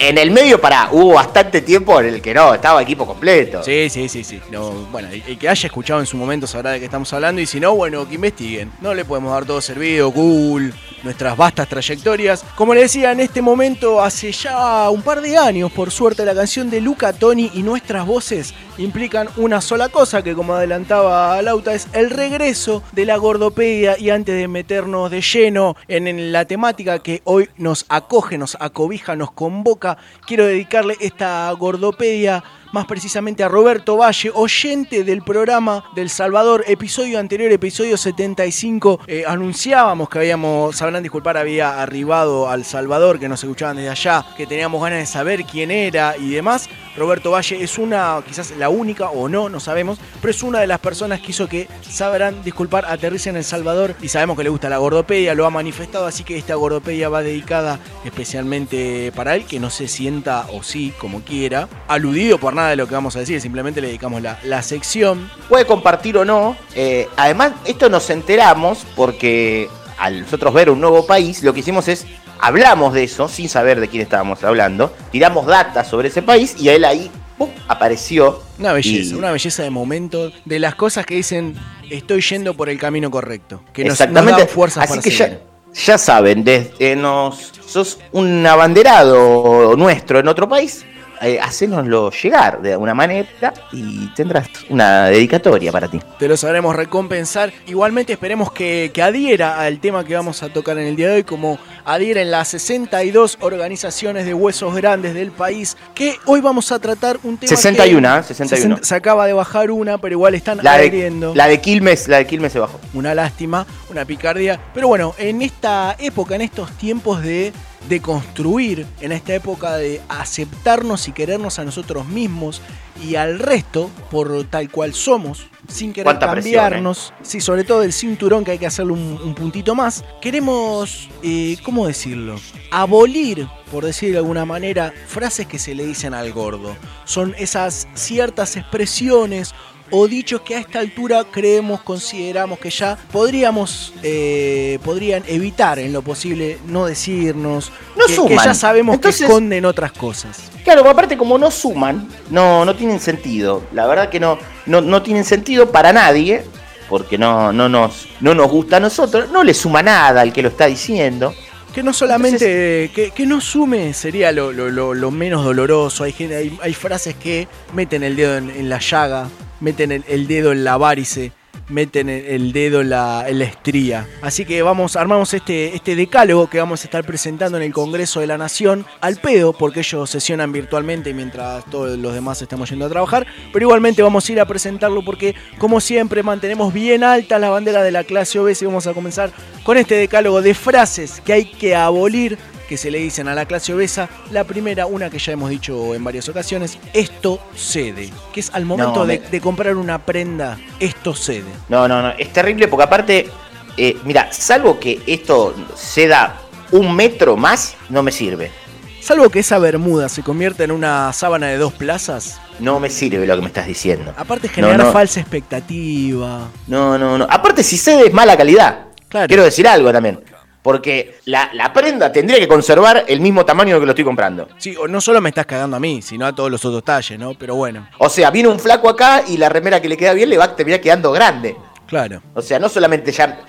Speaker 8: En el medio, para, hubo bastante tiempo en el que no, estaba equipo completo.
Speaker 7: Sí, sí, sí, sí. No, bueno, el, que haya escuchado en su momento sabrá de qué estamos hablando. Y si no, bueno, que investiguen. No le podemos dar todo servido, Google, nuestras vastas trayectorias. Como le decía, en este momento, hace ya un par de años, por suerte, la canción de Luca Toni y nuestras voces implican una sola cosa, que como adelantaba Lauta, es el regreso de la gordopedia. Y antes de meternos de lleno en, la temática que hoy nos acoge, nos acobija, nos convoca, quiero dedicarle esta gordopedia más precisamente a Roberto Valle, oyente del programa del Salvador, episodio anterior, episodio 75, eh, anunciábamos que habíamos, sabrán disculpar, había arribado al Salvador, que nos escuchaban desde allá, que teníamos ganas de saber quién era y demás. Roberto Valle es una, quizás la única o no, no sabemos, pero es una de las personas que hizo que, sabrán disculpar, aterrice en El Salvador y sabemos que le gusta la gordopedia, lo ha manifestado, así que esta gordopedia va dedicada especialmente para él, que no se sienta o sí, como quiera, aludido por nada de lo que vamos a decir, simplemente le dedicamos la, la sección.
Speaker 8: Puede compartir o no. eh, además, esto nos enteramos porque al nosotros ver un nuevo país, lo que hicimos es hablamos de eso sin saber de quién estábamos hablando, tiramos data sobre ese país y a él ahí ¡pum! apareció.
Speaker 7: Una belleza,
Speaker 8: Y-
Speaker 7: una belleza de momento, de las cosas que dicen, estoy yendo por el camino correcto, que nos, nos
Speaker 8: Exactamente.
Speaker 7: dan fuerzas
Speaker 8: Así
Speaker 7: para
Speaker 8: que
Speaker 7: seguir.
Speaker 8: ya, ya saben, desde nos sos un abanderado nuestro en otro país, eh, hacénoslo llegar de alguna manera y tendrás una dedicatoria para ti.
Speaker 7: Te lo sabremos recompensar. Igualmente esperemos que, que adhiera al tema que vamos a tocar en el día de hoy, como adhieren las 62 organizaciones de huesos grandes del país, que hoy vamos a tratar un tema
Speaker 8: 61,
Speaker 7: que
Speaker 8: ¿eh? 61.
Speaker 7: Se, se acaba de bajar una, pero igual están
Speaker 8: La de, la de Quilmes, la de Quilmes se bajó.
Speaker 7: Una lástima, una picardía. Pero bueno, en esta época, en estos tiempos de deconstruir en esta época de aceptarnos y querernos a nosotros mismos y al resto por tal cual somos, sin querer
Speaker 8: presión, ¿eh?
Speaker 7: cambiarnos. Sí, sobre todo el cinturón que hay que hacerle un, un puntito más. Queremos, eh, ¿cómo decirlo? Abolir, por decir de alguna manera, frases que se le dicen al gordo. Son esas ciertas expresiones o dichos que a esta altura creemos, consideramos que ya podríamos, eh, podrían evitar en lo posible no decirnos,
Speaker 8: No
Speaker 7: que, ya sabemos
Speaker 8: Entonces-
Speaker 7: que esconden otras cosas.
Speaker 8: Claro, aparte como no suman, no, no tienen sentido. La verdad que no, no, no tienen sentido para nadie, porque no, no, nos, no nos gusta a nosotros, no le suma nada al que lo está diciendo.
Speaker 7: Que no solamente, que, que no sume sería lo, lo- lo- lo menos doloroso. Hay, hay, hay frases que meten el dedo en, en la llaga, meten el, dedo en la varice, meten el, dedo en la, estría. Así que vamos, armamos este, este decálogo que vamos a estar presentando en el Congreso de la Nación al pedo, porque ellos sesionan virtualmente mientras todos los demás estamos yendo a trabajar. Pero igualmente vamos a ir a presentarlo porque, como siempre, mantenemos bien alta la bandera de la clase obesa y vamos a comenzar con este decálogo de frases que hay que abolir que se le dicen a la clase obesa. La primera, una que ya hemos dicho en varias ocasiones, esto cede. Que es al momento
Speaker 8: No,
Speaker 7: de,
Speaker 8: me-
Speaker 7: de comprar una prenda, esto cede.
Speaker 8: No, no, no, es terrible porque aparte, eh, mira, salvo que esto se da un metro más, no me sirve.
Speaker 7: Salvo que esa bermuda se convierta en una sábana de dos plazas,
Speaker 8: No me sirve lo que me estás diciendo.
Speaker 7: aparte generar
Speaker 8: No, no.
Speaker 7: falsa expectativa.
Speaker 8: No, no, no. Aparte, si cede es mala calidad. Quiero decir algo también. Porque la, la prenda tendría que conservar el mismo tamaño que lo estoy comprando.
Speaker 7: Sí, o no solo me estás cagando a mí, sino a todos los otros talles, ¿no? Pero bueno,
Speaker 8: O sea, viene un flaco acá y la remera que le queda bien le va a terminar quedando grande.
Speaker 7: claro.
Speaker 8: O sea, no solamente ya.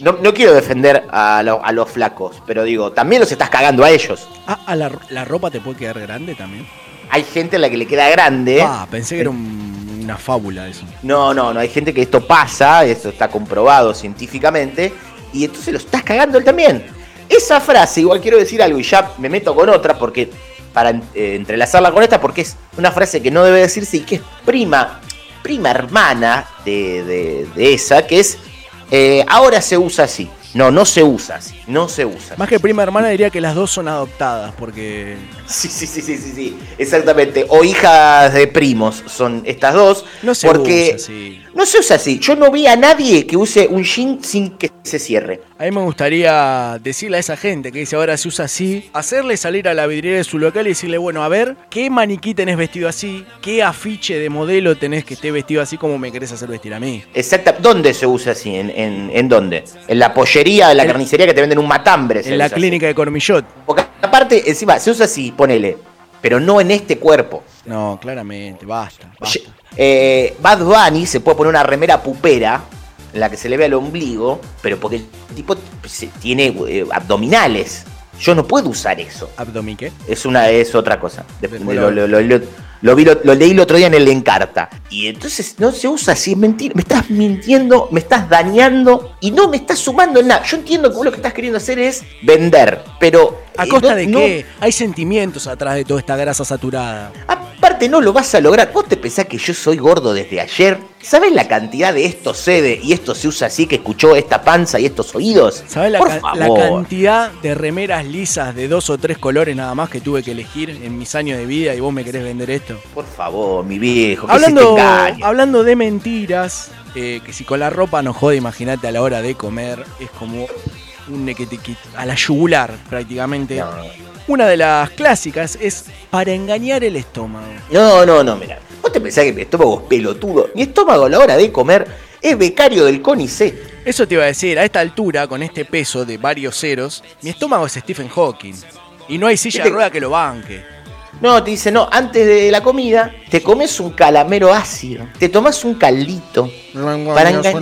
Speaker 8: No, no quiero defender a, lo- a los flacos, pero digo, también los estás cagando a ellos.
Speaker 7: Ah, ¿a la, la ropa te puede quedar grande también?
Speaker 8: Hay gente a la que le queda grande.
Speaker 7: Ah, pensé que era un- una fábula eso.
Speaker 8: No, no, no. Hay gente que esto pasa, esto está comprobado científicamente, y entonces lo estás cagando él también. Esa frase, igual quiero decir algo, y ya me meto con otra, porque para eh, entrelazarla con esta, porque es una frase que no debe decirse y que es prima, prima hermana de, de- de esa, que es eh, ahora se usa así. No, no se usa así, no se usa.
Speaker 7: Más que prima hermana diría que las dos son adoptadas, porque
Speaker 8: Sí, sí, sí, sí, sí, sí, exactamente. O hijas de primos son estas dos.
Speaker 7: no se
Speaker 8: porque
Speaker 7: usa así.
Speaker 8: No se usa así. Yo no vi a nadie que use un jean sin que se cierre.
Speaker 7: A mí me gustaría decirle a esa gente que dice ahora se usa así, hacerle salir a la vidriera de su local y decirle, bueno, a ver, ¿qué maniquí tenés vestido así? ¿Qué afiche de modelo tenés que esté vestido así como me querés hacer vestir a mí?
Speaker 8: Exacta. ¿Dónde se usa así? ¿En, en, en dónde? En la en la carnicería que te venden un matambre.
Speaker 7: En la clínica de Cormillot.
Speaker 8: Porque aparte, encima, se usa así, ponele. Pero no en este cuerpo.
Speaker 7: No, claramente, basta. basta.
Speaker 8: Eh, Bad Bunny se puede poner una remera pupera en la que se le ve el ombligo, pero porque el tipo tiene eh, abdominales. Yo no puedo usar eso.
Speaker 7: ¿Abdomen qué?
Speaker 8: Es una es otra cosa. De- lo-
Speaker 7: lo-
Speaker 8: lo- vi- lo- lo leí el otro día en el Encarta. Y entonces no se usa así, es mentira. Me estás mintiendo, me estás dañando y no me estás sumando en nada. Yo entiendo que vos lo que estás queriendo hacer es vender, pero.
Speaker 7: ¿A
Speaker 8: eh,
Speaker 7: costa
Speaker 8: no-
Speaker 7: de
Speaker 8: no-
Speaker 7: qué? Hay sentimientos atrás de toda esta grasa saturada.
Speaker 8: Aparte no lo vas a lograr. ¿Vos te pensás que yo soy gordo desde ayer? ¿Sabés la cantidad de esto cede y esto se usa así que escuchó esta panza y estos oídos?
Speaker 7: ¿Sabes la,
Speaker 8: Por
Speaker 7: ca- la
Speaker 8: favor.
Speaker 7: cantidad de remeras lisas de dos o tres colores nada más que tuve que elegir en mis años de vida y vos me querés vender esto?
Speaker 8: Por favor, mi viejo. ¿qué es
Speaker 7: Hablando,
Speaker 8: engaño?
Speaker 7: hablando de mentiras, eh, que si con la ropa no jode, imagínate a la hora de comer, es como un nequetequi- a la yugular prácticamente. Una de las clásicas es para engañar el estómago.
Speaker 8: No, no, no, mira. ¿Vos te pensás que mi estómago es pelotudo? Mi estómago a la hora de comer es becario del CONICET.
Speaker 7: Eso te iba a decir, a esta altura, con este peso de varios ceros, mi estómago es Stephen Hawking. Y no hay silla de
Speaker 8: Viste-
Speaker 7: rueda que lo banque.
Speaker 8: No, te dice, no, antes de la comida te comes un calamero ácido, te tomas un caldito. Para engañar.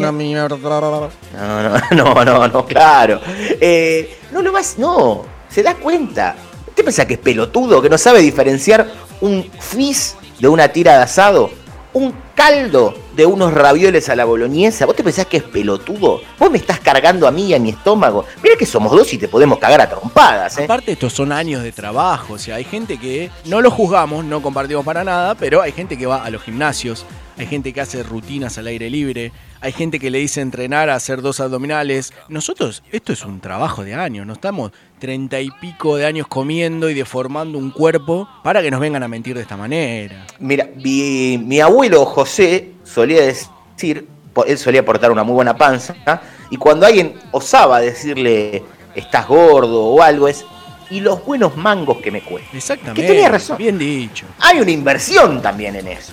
Speaker 8: No, no, no, no, no, claro. Eh, no lo vas, no, se da cuenta. ¿Usted piensa que es pelotudo, que no sabe diferenciar un fizz de una tira de asado? Un caldo de unos ravioles a la boloñesa. ¿Vos te pensás que es pelotudo? Vos me estás cargando a mí y a mi estómago. Mira que somos dos y te podemos cagar a trompadas, ¿eh?
Speaker 7: Aparte, estos son años de trabajo. O sea, hay gente que no lo juzgamos, no compartimos para nada, pero hay gente que va a los gimnasios, hay gente que hace rutinas al aire libre, hay gente que le dice entrenar a hacer dos abdominales. Nosotros, esto es un trabajo de años, no estamos treinta y pico de años comiendo y deformando un cuerpo para que nos vengan a mentir de esta manera.
Speaker 8: Mira, mi, mi abuelo José solía decir, él solía portar una muy buena panza, y cuando alguien osaba decirle estás gordo o algo es, y los buenos mangos que me cuestan.
Speaker 7: Exactamente.
Speaker 8: Que tenía razón.
Speaker 7: Bien dicho.
Speaker 8: Hay una inversión también en eso.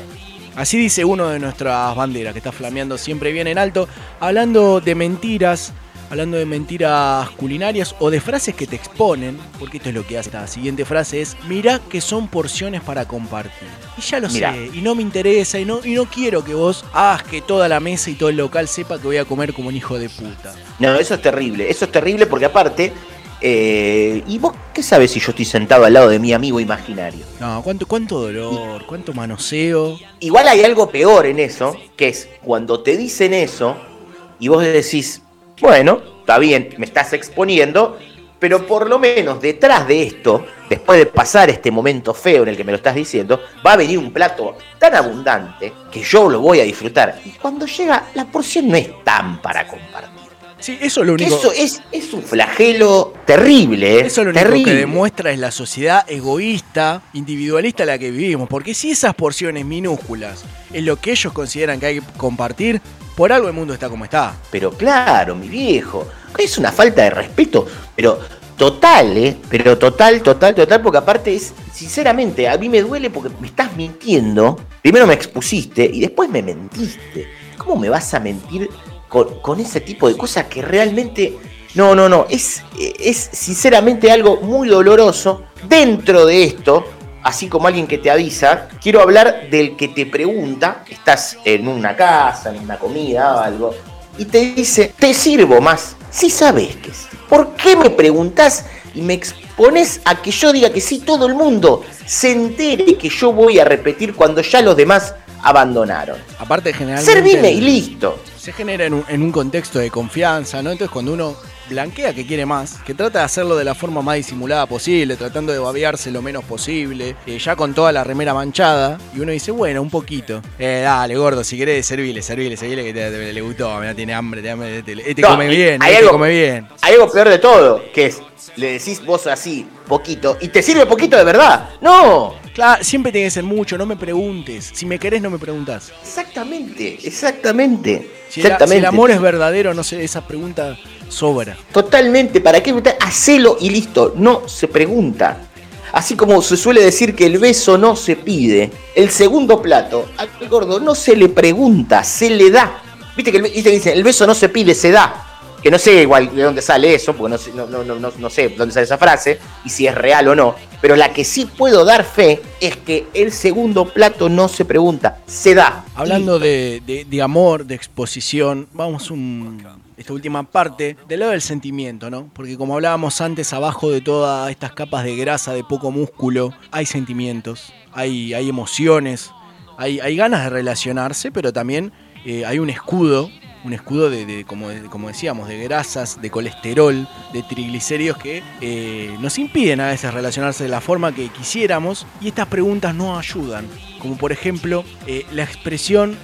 Speaker 7: Así dice uno de nuestras banderas, que está flameando siempre bien en alto, hablando de mentiras, hablando de mentiras culinarias o de frases que te exponen, porque esto es lo que hace esta siguiente frase, es, mirá que son porciones para compartir. Y ya lo
Speaker 8: Mirá.
Speaker 7: sé, y no me interesa, y no, y no quiero que vos hagas que toda la mesa y todo el local sepa que voy a comer como un hijo de puta.
Speaker 8: No, eso es terrible. Eso es terrible porque aparte, eh, ¿y vos qué sabes si yo estoy sentado al lado de mi amigo imaginario?
Speaker 7: No, cuánto, cuánto dolor, cuánto manoseo.
Speaker 8: Igual hay algo peor en eso, que es cuando te dicen eso y vos decís, bueno, está bien, me estás exponiendo, pero por lo menos detrás de esto, después de pasar este momento feo en el que me lo estás diciendo, va a venir un plato tan abundante que yo lo voy a disfrutar. Y cuando llega, la porción no es tan para compartir.
Speaker 7: Sí, eso es lo único.
Speaker 8: Eso es, es un flagelo terrible, ¿eh?
Speaker 7: Eso lo único que demuestra es la sociedad egoísta, individualista en la que vivimos. Porque si esas porciones minúsculas es lo que ellos consideran que hay que compartir, por algo el mundo está como está.
Speaker 8: Pero claro, mi viejo, es una falta de respeto, pero total, ¿eh? Pero total, total, total, porque aparte es, sinceramente, a mí me duele porque me estás mintiendo. Primero me expusiste y después me mentiste. ¿Cómo me vas a mentir con, ese tipo de cosas que realmente... No, no, no, es, es sinceramente algo muy doloroso. Dentro de esto, así como alguien que te avisa, quiero hablar del que te pregunta, estás en una casa, en una comida o algo, y te dice, te sirvo más. Si sabes que sí. ¿Por qué me preguntás y me expones a que yo diga que sí todo el mundo se entere que yo voy a repetir cuando ya los demás abandonaron?
Speaker 7: Aparte, generalmente.
Speaker 8: Servime y listo.
Speaker 7: Se genera en un, en un contexto de confianza, ¿no? Entonces, cuando uno blanquea que quiere más, que trata de hacerlo de la forma más disimulada posible, tratando de babearse lo menos posible, eh, ya con toda la remera manchada, y uno dice, bueno, un poquito. Eh, dale, gordo, si querés, servile, servile, servile, que te, te- le gustó, mirá, tiene hambre, hambre, este, este
Speaker 8: No,
Speaker 7: come bien,
Speaker 8: hay
Speaker 7: este
Speaker 8: algo-
Speaker 7: come bien.
Speaker 8: Hay algo peor de todo, que es, le decís vos así, poquito, y te sirve poquito de verdad. No,
Speaker 7: Claro, siempre tiene que ser mucho, no me preguntes. Si me querés, no me preguntás.
Speaker 8: exactamente, exactamente.
Speaker 7: Si, el- si
Speaker 8: exactamente.
Speaker 7: el amor es verdadero, no sé, esa pregunta sobra.
Speaker 8: Totalmente, ¿para qué preguntar? Hacelo y listo, no se pregunta. Así como se suele decir que el beso no se pide, el segundo plato al gordo no se le pregunta, se le da. Viste que el, be- viste que dicen, el beso no se pide, se da. Que no sé igual de dónde sale eso, porque no sé, no, no, no, no- no sé dónde sale esa frase y si es real o no. Pero la que sí puedo dar fe es que el segundo plato no se pregunta, se da.
Speaker 7: Hablando de, de- de amor, de exposición, vamos un, esta última parte del lado del sentimiento, ¿no? Porque como hablábamos antes, abajo de todas estas capas de grasa, de poco músculo, hay sentimientos, hay, hay emociones, hay, hay ganas de relacionarse, pero también eh, hay un escudo, un escudo de, de- como, de- como decíamos, de grasas, de colesterol, de triglicéridos que eh, nos impiden a veces relacionarse de la forma que quisiéramos y estas preguntas no ayudan. Como por ejemplo eh, la expresión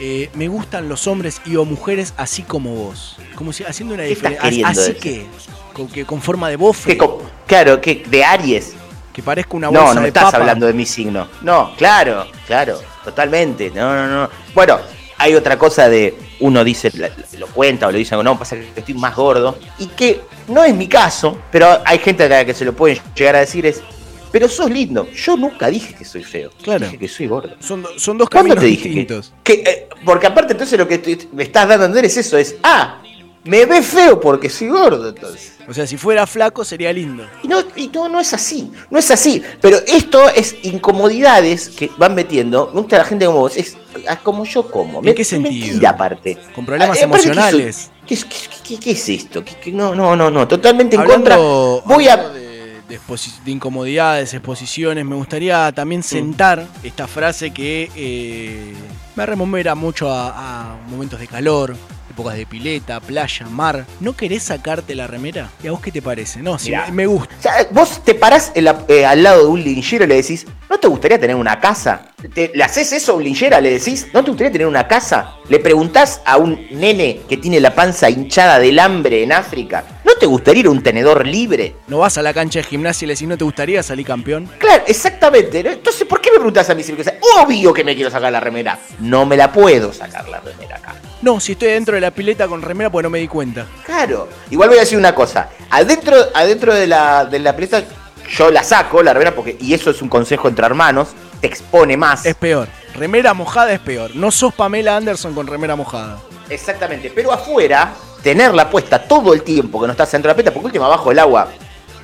Speaker 7: eh, me gustan los hombres y o mujeres así como vos. Como si haciendo una
Speaker 8: ¿Qué estás
Speaker 7: diferencia. Así
Speaker 8: decir?
Speaker 7: que, con, que con forma de bofe.
Speaker 8: Que claro, que de Aries.
Speaker 7: Que parezca una bolsa
Speaker 8: No, no
Speaker 7: de
Speaker 8: estás
Speaker 7: papa.
Speaker 8: hablando de mi signo. No, claro, claro, totalmente. No, no, no. Bueno, hay otra cosa de uno dice, lo cuenta o lo dice, no, pasa que estoy más gordo. Y que no es mi caso, pero hay gente a la que se lo pueden llegar a decir es, pero sos lindo. Yo nunca dije que soy feo.
Speaker 7: Claro.
Speaker 8: Dije que soy gordo.
Speaker 7: Son, son dos
Speaker 8: ¿Cuándo
Speaker 7: caminos
Speaker 8: te dije que-
Speaker 7: distintos.
Speaker 8: Que, eh, porque aparte entonces lo que te- me estás dando a entender es eso, es, ah, me ve feo porque soy gordo entonces.
Speaker 7: O sea, si fuera flaco sería lindo.
Speaker 8: Y no, y no, no es así, no es así. Pero esto es incomodidades que van metiendo. Me gusta la gente como vos, es como yo como.
Speaker 7: ¿En qué sentido?
Speaker 8: Mentira aparte.
Speaker 7: Con problemas
Speaker 8: Ah, que
Speaker 7: emocionales.
Speaker 8: ¿Qué, es- qué- qué- qué es esto? ¿Qué- qué- no, no, no, no, totalmente en contra. Voy a...
Speaker 7: de, de exposi- de incomodidades, exposiciones, me gustaría también sentar esta frase que eh, Me rememora mucho a, a momentos de calor, épocas de pileta, playa, mar. ¿No querés sacarte la remera? ¿Y a vos qué te parece? No,
Speaker 8: Mirá.
Speaker 7: me, me gusta.
Speaker 8: O sea, vos te parás la- eh, al lado de un linchero y le decís, ¿no te gustaría tener una casa? Te- ¿Le haces eso a un linchera? ¿Le decís, ¿no te gustaría tener una casa? ¿Le preguntás a un nene que tiene la panza hinchada del hambre en África, ¿no te gustaría ir a un tenedor libre?
Speaker 7: ¿No vas a la cancha de gimnasia y le decís, ¿no te gustaría salir campeón?
Speaker 8: Claro, exactamente. ¿no? Entonces, ¿por qué me preguntás a mí si me? Obvio que me quiero sacar la remera. No me la puedo sacar la remera acá.
Speaker 7: No, si estoy dentro de la pileta con remera, pues no me di cuenta.
Speaker 8: Claro. Igual voy a decir una cosa. Adentro, adentro de la, de la pileta, yo la saco, la remera, porque, y eso es un consejo entre hermanos, te expone más.
Speaker 7: Es peor. Remera mojada es peor. No sos Pamela Anderson con remera mojada.
Speaker 8: Exactamente. Pero afuera, tenerla puesta todo el tiempo que no estás dentro de la pileta, porque última abajo del agua,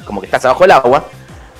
Speaker 8: como que estás abajo del agua,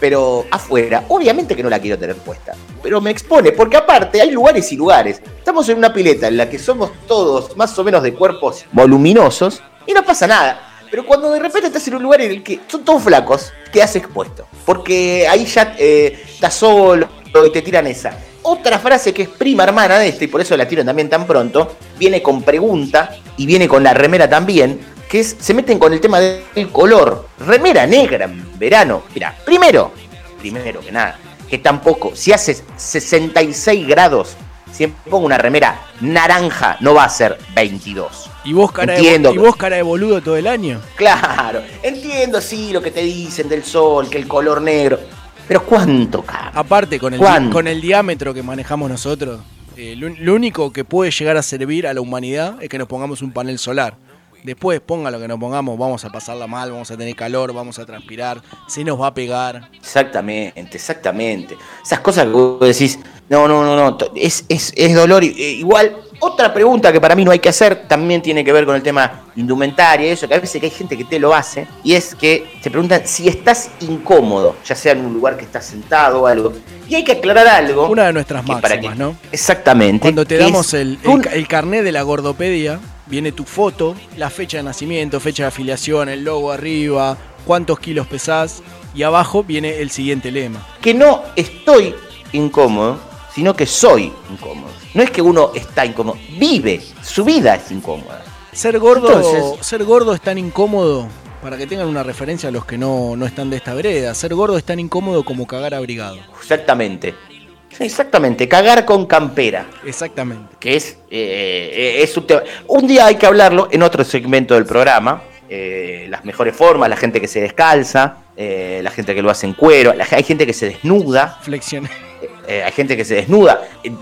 Speaker 8: pero afuera, obviamente que no la quiero tener puesta. Pero me expone, porque aparte hay lugares y lugares. Estamos en una pileta en la que somos todos más o menos de cuerpos voluminosos y no pasa nada. Pero cuando de repente estás en un lugar en el que son todos flacos, quedas expuesto. Porque ahí ya eh, estás solo y te tiran esa. Otra frase que es prima hermana de esta, y por eso la tiran también tan pronto, viene con pregunta y viene con la remera también, que es, se meten con el tema del color. Remera negra en verano. Mira, primero, primero que nada, que tampoco, si hace 66 grados, si pongo una remera naranja, no va a ser 22.
Speaker 7: ¿Y vos cara,
Speaker 8: Entiendo.
Speaker 7: de, ¿y vos cara de boludo todo el año?
Speaker 8: Claro, entiendo sí lo que te dicen del sol, que el color negro. Pero ¿cuánto cambia?
Speaker 7: Aparte, con el,
Speaker 8: ¿Cuánto?
Speaker 7: con el diámetro que manejamos nosotros, eh, lo, lo único que puede llegar a servir a la humanidad es que nos pongamos un panel solar. Después, ponga lo que nos pongamos, vamos a pasarla mal, vamos a tener calor, vamos a transpirar, se nos va a pegar.
Speaker 8: Exactamente, exactamente. Esas cosas que vos decís, no, no, no, no, es, es, es dolor. eh, igual, otra pregunta que para mí no hay que hacer también tiene que ver con el tema indumentaria, y eso, que a veces que hay gente que te lo hace, y es que te preguntan si estás incómodo, ya sea en un lugar que estás sentado o algo. Y hay que aclarar algo.
Speaker 7: Una de nuestras máximas,
Speaker 8: que-
Speaker 7: ¿no?
Speaker 8: Exactamente.
Speaker 7: Cuando te damos el, el, el carnet de la gordopedia, viene tu foto, la fecha de nacimiento, fecha de afiliación, el logo arriba, cuántos kilos pesás, y abajo viene el siguiente lema.
Speaker 8: que no estoy incómodo, sino que soy incómodo. No es que uno está incómodo, vive, su vida es incómoda.
Speaker 7: Ser gordo,
Speaker 8: Entonces-
Speaker 7: ser gordo es tan incómodo, para que tengan una referencia a los que no, no están de esta vereda, ser gordo es tan incómodo como cagar abrigado.
Speaker 8: Exactamente. Exactamente, cagar con campera,
Speaker 7: Exactamente.
Speaker 8: que es, eh, es un tema. Un día hay que hablarlo en otro segmento del programa. eh, las mejores formas, la gente que se descalza, eh, la gente que lo hace en cuero, la- hay gente que se desnuda,
Speaker 7: Flexión.
Speaker 8: eh, hay gente que se desnuda.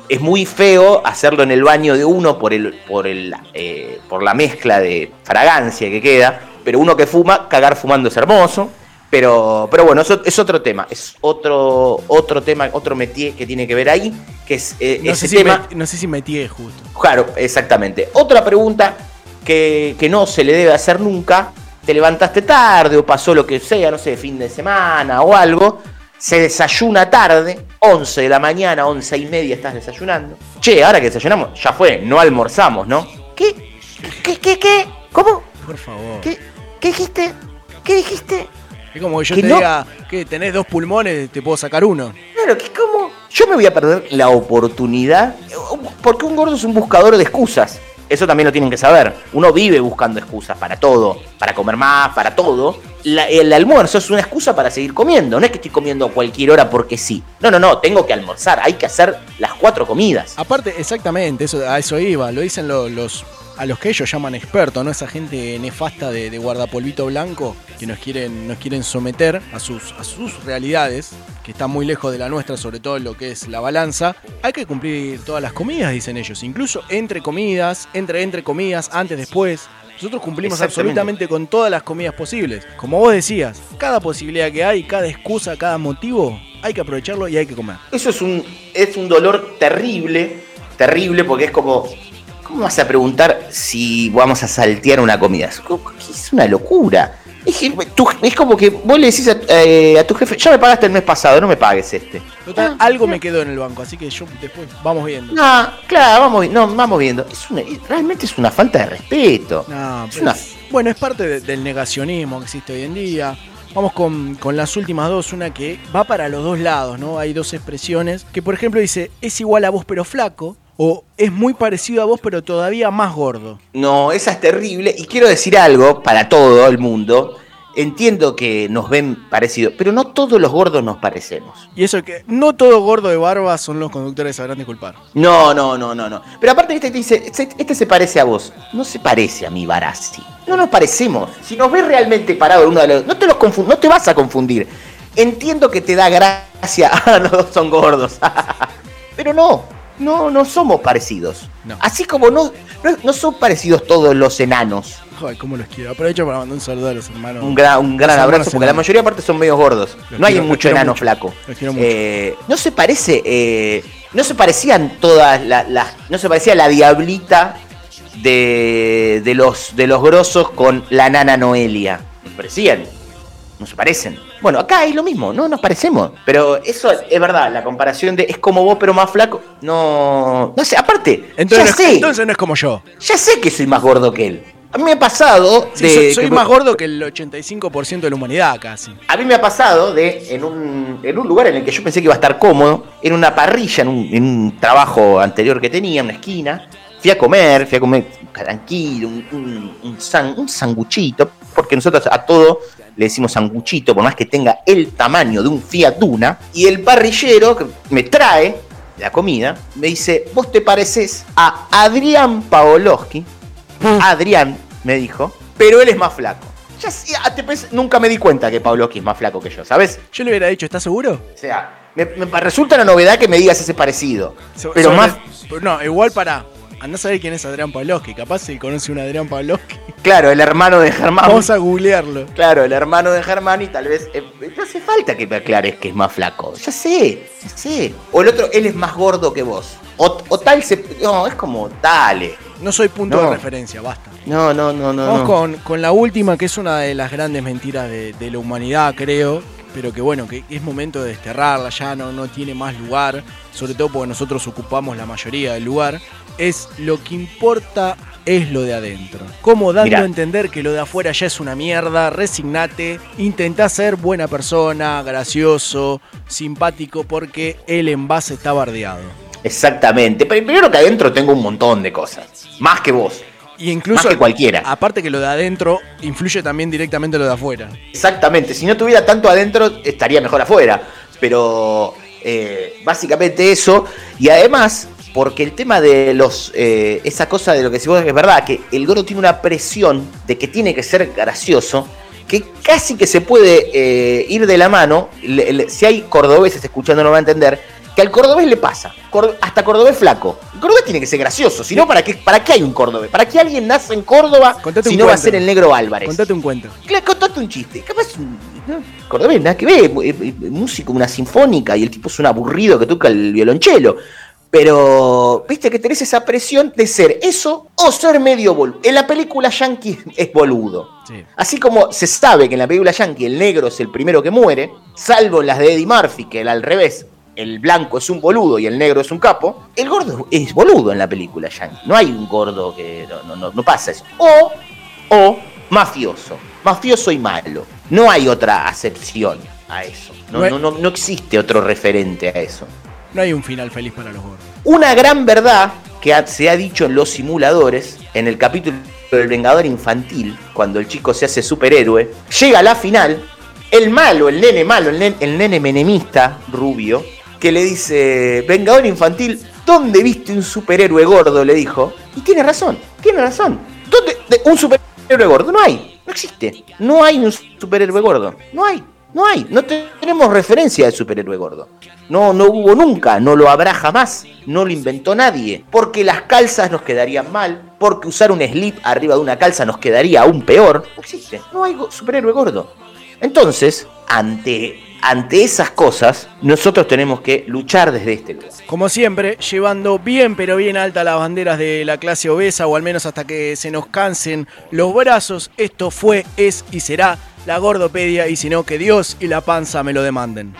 Speaker 8: Es muy feo hacerlo en el baño de uno por, el, por, el, eh, por la mezcla de fragancia que queda, pero uno que fuma, cagar fumando es hermoso. Pero, pero bueno, eso es otro tema, es otro, otro tema, otro métier que tiene que ver ahí, que es eh,
Speaker 7: No
Speaker 8: ese
Speaker 7: sé, si
Speaker 8: tema.
Speaker 7: me, no sé si justo.
Speaker 8: Claro, exactamente. Otra pregunta que, que no se le debe hacer nunca. Te levantaste tarde o pasó lo que sea, no sé, fin de semana o algo. Se desayuna tarde, 11 de la mañana, 11 y media estás desayunando. Che, ahora que desayunamos, ya fue, no almorzamos, ¿no? ¿Qué? ¿Qué, qué, qué? ¿Cómo?
Speaker 7: Por favor.
Speaker 8: ¿Qué, qué dijiste? ¿Qué dijiste?
Speaker 7: Es como que yo
Speaker 8: Que
Speaker 7: te
Speaker 8: no-
Speaker 7: diga que tenés dos pulmones, te puedo sacar uno.
Speaker 8: Claro, que cómo. Yo me voy a perder la oportunidad. Porque un gordo es un buscador de excusas. Eso también lo tienen que saber. Uno vive buscando excusas para todo. Para comer más, para todo. La- el almuerzo es una excusa para seguir comiendo. No es que estoy comiendo a cualquier hora porque sí. No, no, no. Tengo que almorzar. Hay que hacer las cuatro comidas.
Speaker 7: Aparte, exactamente, eso, a eso iba. Lo dicen lo- los, a los que ellos llaman expertos, ¿no? Esa gente nefasta de, de guardapolvito blanco que nos quieren, nos quieren someter a sus, a sus realidades, que están muy lejos de la nuestra, sobre todo en lo que es la balanza. Hay que cumplir todas las comidas, dicen ellos. Incluso entre comidas, entre, entre comidas, antes, después. Nosotros cumplimos absolutamente con todas las comidas posibles. Como vos decías, cada posibilidad que hay, cada excusa, cada motivo, hay que aprovecharlo y hay que comer.
Speaker 8: Eso es un, es un dolor terrible. Terrible porque es como. ¿Cómo vas a preguntar si vamos a saltear una comida? Es una locura. Es, como que vos le decís a, eh, a tu jefe, ya me pagaste el mes pasado, no me pagues este.
Speaker 7: Total, algo me quedó en el banco, así que yo después vamos viendo.
Speaker 8: No, claro, vamos, no, vamos viendo. Es una, realmente es una falta de respeto.
Speaker 7: No,
Speaker 8: Es una-
Speaker 7: Bueno, es parte de- del negacionismo que existe hoy en día. Vamos con, con las últimas dos, una que va para los dos lados, ¿no? Hay dos expresiones que, por ejemplo, dice, es igual a vos pero flaco, ¿O es muy parecido a vos pero todavía más gordo?
Speaker 8: No, esa es terrible. Y quiero decir algo para todo el mundo. Entiendo que nos ven parecidos, pero no todos los gordos nos parecemos.
Speaker 7: Y eso que no todo gordo de barba son los conductores sabrán disculpar.
Speaker 8: No, no, no, no, no. Pero aparte, este te dice, "Este- se parece a vos. No se parece a mi Barassi. No nos parecemos. Si nos ves realmente parado uno de los. No te, los confun- no te vas a confundir. Entiendo que te da gracia. Ah, los dos son gordos. pero no. No, no somos parecidos. Así como no, no, no son parecidos todos los enanos.
Speaker 7: Joder, cómo los quiero. Aprovecho para mandar un saludo a los hermanos.
Speaker 8: Un gran, un gran abrazo, porque la mayoría aparte son medios gordos.
Speaker 7: Los
Speaker 8: no hay
Speaker 7: quiero-
Speaker 8: mucho enano
Speaker 7: mucho.
Speaker 8: flaco.
Speaker 7: Los quiero mucho.
Speaker 8: Eh, no se parece, eh, no se parecían todas las, no se parecía la diablita de, de los de los grosos con la nana Noelia. No se parecían. No se parecen. Bueno, acá es lo mismo, no nos parecemos. Pero eso es verdad, la comparación de es como vos pero más flaco. No, no sé, aparte,
Speaker 7: Entonces,
Speaker 8: ya
Speaker 7: no,
Speaker 8: sé,
Speaker 7: entonces no es como yo.
Speaker 8: ya sé que soy más gordo que él. A mí me ha pasado
Speaker 7: Sí,
Speaker 8: de
Speaker 7: soy, soy
Speaker 8: que-
Speaker 7: más gordo que el 85% de la humanidad casi.
Speaker 8: a mí me ha pasado de en un, en un lugar en el que yo pensé que iba a estar cómodo, en una parrilla, en un, en un trabajo anterior que tenía, en una esquina. Fui a comer, fui a comer tranquilo, un, un, un, san- un sanguchito, porque nosotros a todo le decimos sanguchito, por más que tenga el tamaño de un Fiat Duna. Y el parrillero que me trae la comida me dice: Vos te pareces a Adrián Paoloski. Adrián, me dijo, pero él es más flaco. Ya sí, ah, te nunca me di cuenta que Pavlovsky es más flaco que yo, ¿sabes?
Speaker 7: Yo le hubiera dicho, ¿estás seguro?
Speaker 8: O sea, me, me resulta una novedad que me digas ese parecido.
Speaker 7: So-
Speaker 8: pero más,
Speaker 7: No, igual para. Andá a saber quién es Adrián Pavlovsky. Capaz se conoce un Adrián Pavlovsky.
Speaker 8: Claro, el hermano de Germán.
Speaker 7: Vamos a googlearlo.
Speaker 8: Claro, el hermano de Germán y tal vez. eh, no hace falta que me aclares que es más flaco. Ya sé, ya sé. O el otro, él es más gordo que vos. O, o tal se. No, es como, dale.
Speaker 7: No soy punto
Speaker 8: No.
Speaker 7: de referencia, basta.
Speaker 8: No, no, no, no.
Speaker 7: Vamos
Speaker 8: no.
Speaker 7: con, con la última, que es una de las grandes mentiras de, de la humanidad, creo. Pero que bueno, que es momento de desterrarla, ya no, no tiene más lugar. Sobre todo porque nosotros ocupamos la mayoría del lugar. Es lo que importa es lo de adentro. Como dando
Speaker 8: Mirá.
Speaker 7: a entender que lo de afuera ya es una mierda, resignate, intentá ser buena persona, gracioso, simpático, porque el envase está bardeado.
Speaker 8: Exactamente. Pero primero que adentro tengo un montón de cosas. Más que vos.
Speaker 7: Y incluso,
Speaker 8: Más que cualquiera.
Speaker 7: aparte que lo de adentro influye también directamente lo de afuera.
Speaker 8: Exactamente, si no tuviera tanto adentro estaría mejor afuera. Pero eh, básicamente eso. Y además, porque el tema de los. eh, esa cosa de lo que decís vos es verdad, que el gordo tiene una presión de que tiene que ser gracioso. Que casi que se puede eh, ir de la mano. Le- le- si hay cordobeses escuchando, no va a entender. Que al cordobés le pasa. Cor- hasta cordobés flaco. El cordobés tiene que ser gracioso. Si no, ¿para qué, ¿para qué hay un cordobés? ¿Para qué alguien nace en Córdoba
Speaker 7: Contate
Speaker 8: si no va a ser el negro Álvarez?
Speaker 7: Contate un cuento.
Speaker 8: Claro, contate un chiste. Capaz un cordobés, nada que ver. Músico, una sinfónica y el tipo es un aburrido que toca el violonchelo. Pero, viste que tenés esa presión de ser eso o ser medio boludo. En la película Yankee es boludo.
Speaker 7: Sí.
Speaker 8: Así como se sabe que en la película Yankee el negro es el primero que muere, salvo en las de Eddie Murphy, que al revés, el blanco es un boludo y el negro es un capo, el gordo es boludo en la película Yankee. No hay un gordo que. No, no, no, no pasa eso. O, o mafioso. Mafioso y malo. No hay otra acepción a eso. No,
Speaker 7: No hay-
Speaker 8: no, no, no existe otro referente a eso.
Speaker 7: No hay un final feliz para los gordos.
Speaker 8: Una gran verdad que se ha dicho en los simuladores, en el capítulo del Vengador Infantil, cuando el chico se hace superhéroe, llega a la final, el malo, el nene malo, el nene, el nene menemista, rubio, que le dice, Vengador Infantil, ¿dónde viste un superhéroe gordo? Le dijo. Y tiene razón, tiene razón. ¿Dónde? de- un superhéroe gordo? No hay, existe. No hay un superhéroe gordo. No hay, no hay. No te- tenemos referencia de superhéroe gordo. No, no hubo nunca, no lo habrá jamás, no lo inventó nadie. Porque las calzas nos quedarían mal, porque usar un slip arriba de una calza nos quedaría aún peor. No existe, no hay superhéroe gordo. Entonces, ante, ante esas cosas, nosotros tenemos que luchar desde este lugar.
Speaker 7: Como siempre, llevando bien pero bien alta las banderas de la clase obesa o al menos hasta que se nos cansen los brazos. Esto fue, es y será la gordopedia y si no que Dios y la panza me lo demanden.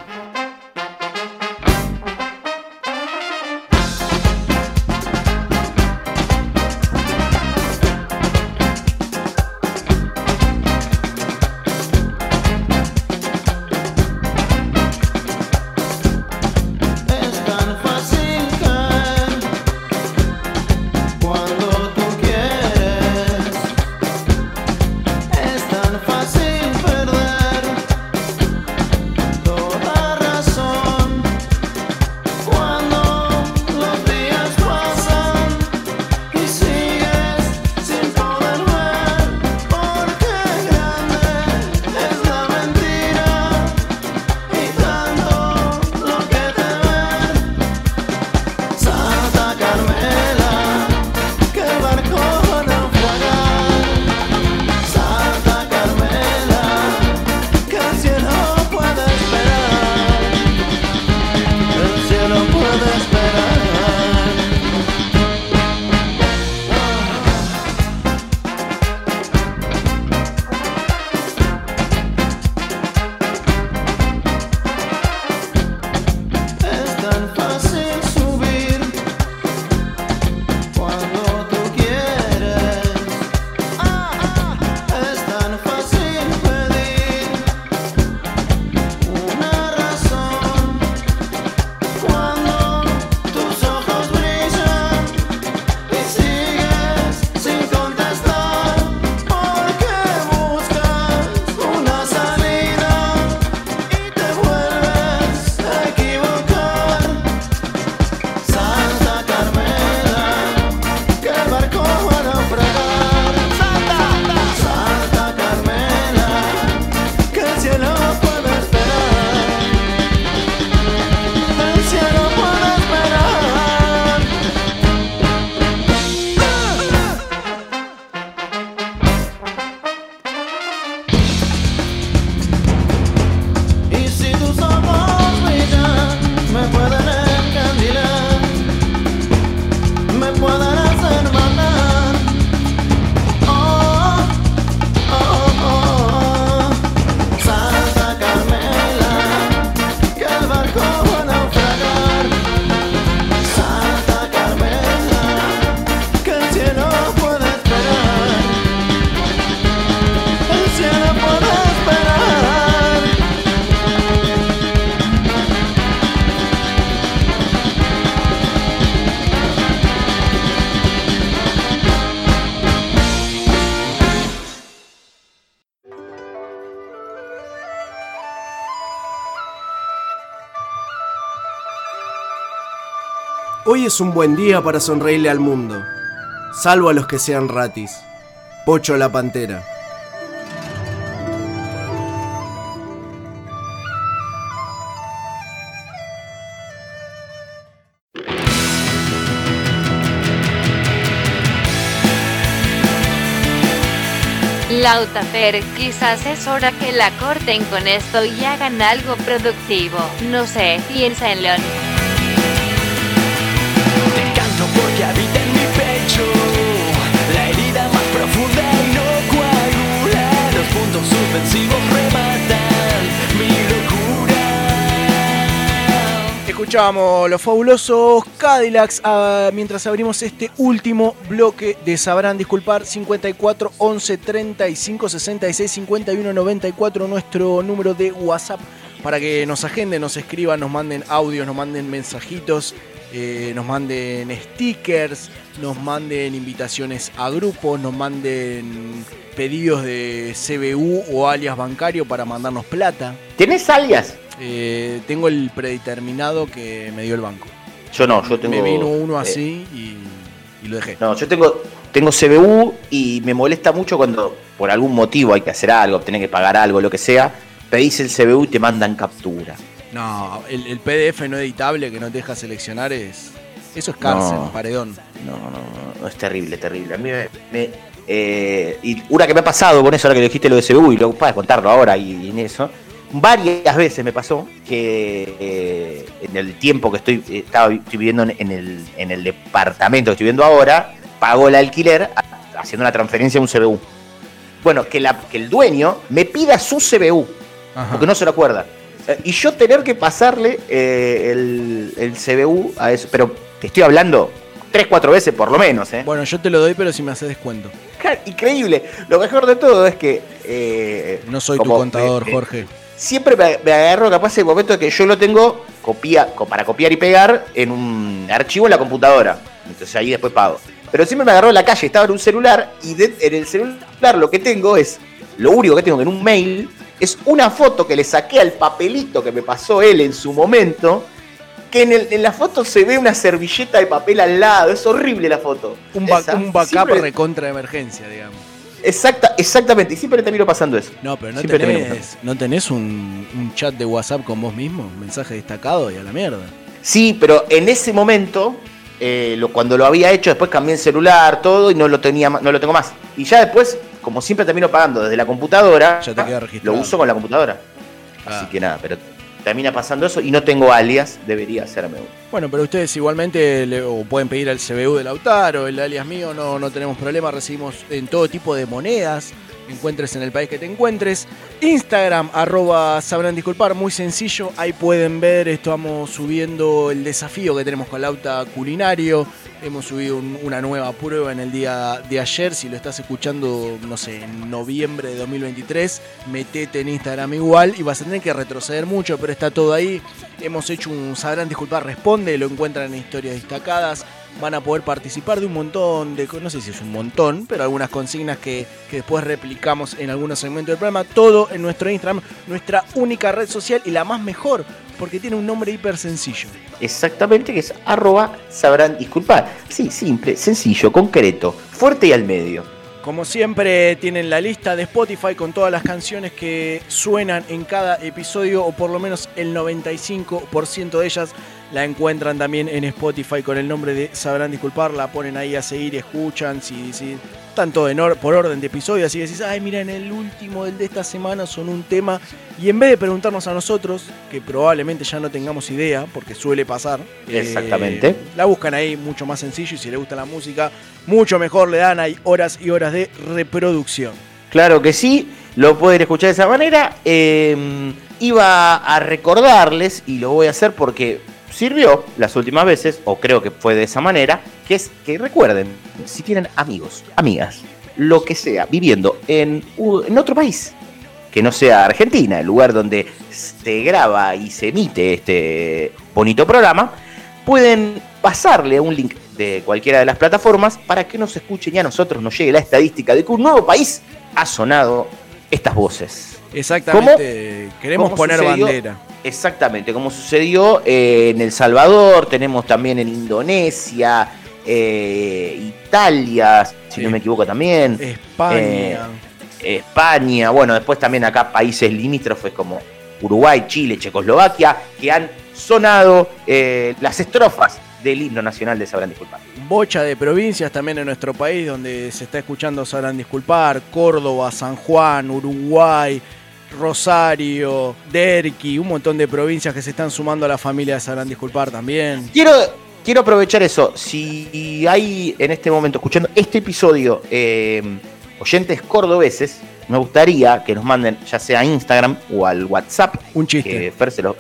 Speaker 2: Es
Speaker 12: un buen día para sonreírle al mundo, salvo a los que sean ratis. Pocho la Pantera.
Speaker 13: Lautafer, quizás es hora que la corten con esto y hagan algo productivo. No sé, piénsenlo.
Speaker 11: Suspensivos rematan mi locura.
Speaker 7: Escuchábamos los fabulosos Cadillacs ah, mientras abrimos este último bloque de Sabrán Disculpar 54 11 35 66 51 94 nuestro número de WhatsApp para que nos agenden, nos escriban, nos manden audios, nos manden mensajitos, eh, nos manden stickers, nos manden invitaciones a grupos, nos manden pedidos de CBU o alias bancario para mandarnos plata.
Speaker 8: ¿Tenés alias?
Speaker 7: Eh, tengo el predeterminado que me dio el banco.
Speaker 8: Yo no, yo tengo.
Speaker 7: Me vino uno
Speaker 8: eh,
Speaker 7: así y, y lo dejé.
Speaker 8: No, yo tengo, tengo CBU y me molesta mucho cuando por algún motivo hay que hacer algo, tener que pagar algo, lo que sea. Pedís el CBU y te mandan captura.
Speaker 7: No, el, el PDF no editable que no te deja seleccionar es. Eso es cárcel,
Speaker 8: No.
Speaker 7: paredón.
Speaker 8: No, no, no, es terrible, terrible. A mí me. me- eh, y una que me ha pasado con eso, ahora que dijiste lo de CBU, y lo para contarlo ahora y, y en eso. Varias veces me pasó que eh, en el tiempo que estoy, eh, estaba, estoy viviendo en, el, en el departamento que estoy viviendo ahora, pago el alquiler haciendo una transferencia a un CBU. Bueno, que, la, que el dueño me pida su CBU, porque no se lo acuerda. Eh, Y yo tener que pasarle eh, el, el CBU a eso. Pero te estoy hablando tres, cuatro veces por lo menos. ¿eh?
Speaker 7: Bueno, yo te lo doy, pero si me haces descuento.
Speaker 8: Increíble. Lo mejor de todo es que. eh,
Speaker 7: No soy tu contador, Jorge.
Speaker 8: Siempre me, me agarro capaz el momento de que yo lo tengo copia, co- para copiar y pegar en un archivo en la computadora. Entonces ahí después pago. Pero siempre me agarró en la calle, estaba en un celular y de- en el celular lo que tengo es, lo único que tengo en un mail es una foto que le saqué al papelito que me pasó él en su momento, que en, el- en la foto se ve una servilleta de papel al lado, es horrible la foto.
Speaker 7: Un, ba-
Speaker 8: Esa.
Speaker 7: un backup recontra de emergencia, digamos.
Speaker 8: Exacta, exactamente, y siempre te termino pasando eso.
Speaker 7: No, pero no
Speaker 8: Siempre
Speaker 7: tenés, ¿no tenés un, un chat de WhatsApp con vos mismo, un mensaje destacado y a la mierda.
Speaker 8: Sí, pero en ese momento, eh, lo, cuando lo había hecho, después cambié el celular, todo, y no lo tenía no lo tengo más. Y ya después, como siempre termino pagando desde la computadora,
Speaker 7: Ya te queda registrado.
Speaker 8: lo uso con la computadora.
Speaker 7: Ah.
Speaker 8: Así que nada, pero termina pasando eso y no tengo alias, debería hacerme uno.
Speaker 7: Bueno, pero ustedes igualmente le- o pueden pedir al CBU de Lautaro, el alias mío, no, no tenemos problema, recibimos en todo tipo de monedas, encuentres en el país que te encuentres. Instagram, arroba sabrán disculpar, muy sencillo, ahí pueden ver, estamos subiendo el desafío que tenemos con Lauta Culinario, hemos subido un- una nueva prueba en el día de ayer, si lo estás escuchando, no sé, en noviembre de 2023, metete en Instagram igual y vas a tener que retroceder mucho, pero está todo ahí. Hemos hecho un Sabrán Disculpar Responde, lo encuentran en historias destacadas. Van a poder participar de un montón de, no sé si es un montón, pero algunas consignas que, que después replicamos en algunos segmentos del programa. Todo en nuestro Instagram, nuestra única red social y la más mejor, porque tiene un nombre hiper sencillo.
Speaker 8: Exactamente, que es arroba sabrán disculpar. Sí, simple, sencillo, concreto, fuerte y al medio.
Speaker 7: Como siempre, tienen la lista de Spotify con todas las canciones que suenan en cada episodio, o por lo menos el 95% de ellas la encuentran también en Spotify con el nombre de Sabrán Disculpar. La ponen ahí a seguir, escuchan, si, si tanto or- por orden de episodio, así decís, ay, mira, en el último del de esta semana son un tema. Y en vez de preguntarnos a nosotros, que probablemente ya no tengamos idea, porque suele pasar, eh,
Speaker 8: Exactamente.
Speaker 7: la buscan ahí mucho más sencillo y si les gusta la música, mucho mejor le dan ahí horas y horas de reproducción.
Speaker 8: Claro que sí, lo pueden escuchar de esa manera. Eh, iba a recordarles, y lo voy a hacer porque sirvió las últimas veces, o creo que fue de esa manera, que es que recuerden, si tienen amigos, amigas, lo que sea, viviendo en, en otro país, que no sea Argentina, el lugar donde se graba y se emite este bonito programa, pueden pasarle un link de cualquiera de las plataformas para que nos escuchen y a nosotros nos llegue la estadística de que un nuevo país ha sonado estas voces.
Speaker 7: Exactamente, queremos
Speaker 8: ¿Cómo
Speaker 7: poner
Speaker 8: sucedió?
Speaker 7: bandera.
Speaker 8: Exactamente, como sucedió eh, en El Salvador, tenemos también en Indonesia, eh, Italia, si
Speaker 7: Sí.
Speaker 8: no me equivoco también.
Speaker 7: España.
Speaker 8: Eh, España, bueno, después también acá países limítrofes como Uruguay, Chile, Checoslovaquia, que han sonado las estrofas del himno nacional de Sabrán Disculpar.
Speaker 7: Bocha de provincias también en nuestro país donde se está escuchando, sabrán disculpar, Córdoba, San Juan, Uruguay, Rosario, Derqui, un montón de provincias que se están sumando a la familia de sabrán disculpar también.
Speaker 8: Quiero, quiero aprovechar eso. Si hay en este momento escuchando este episodio eh, oyentes cordobeses, me gustaría que nos manden ya sea a Instagram o al WhatsApp.
Speaker 7: Un chiste.
Speaker 8: Que Fer se lo,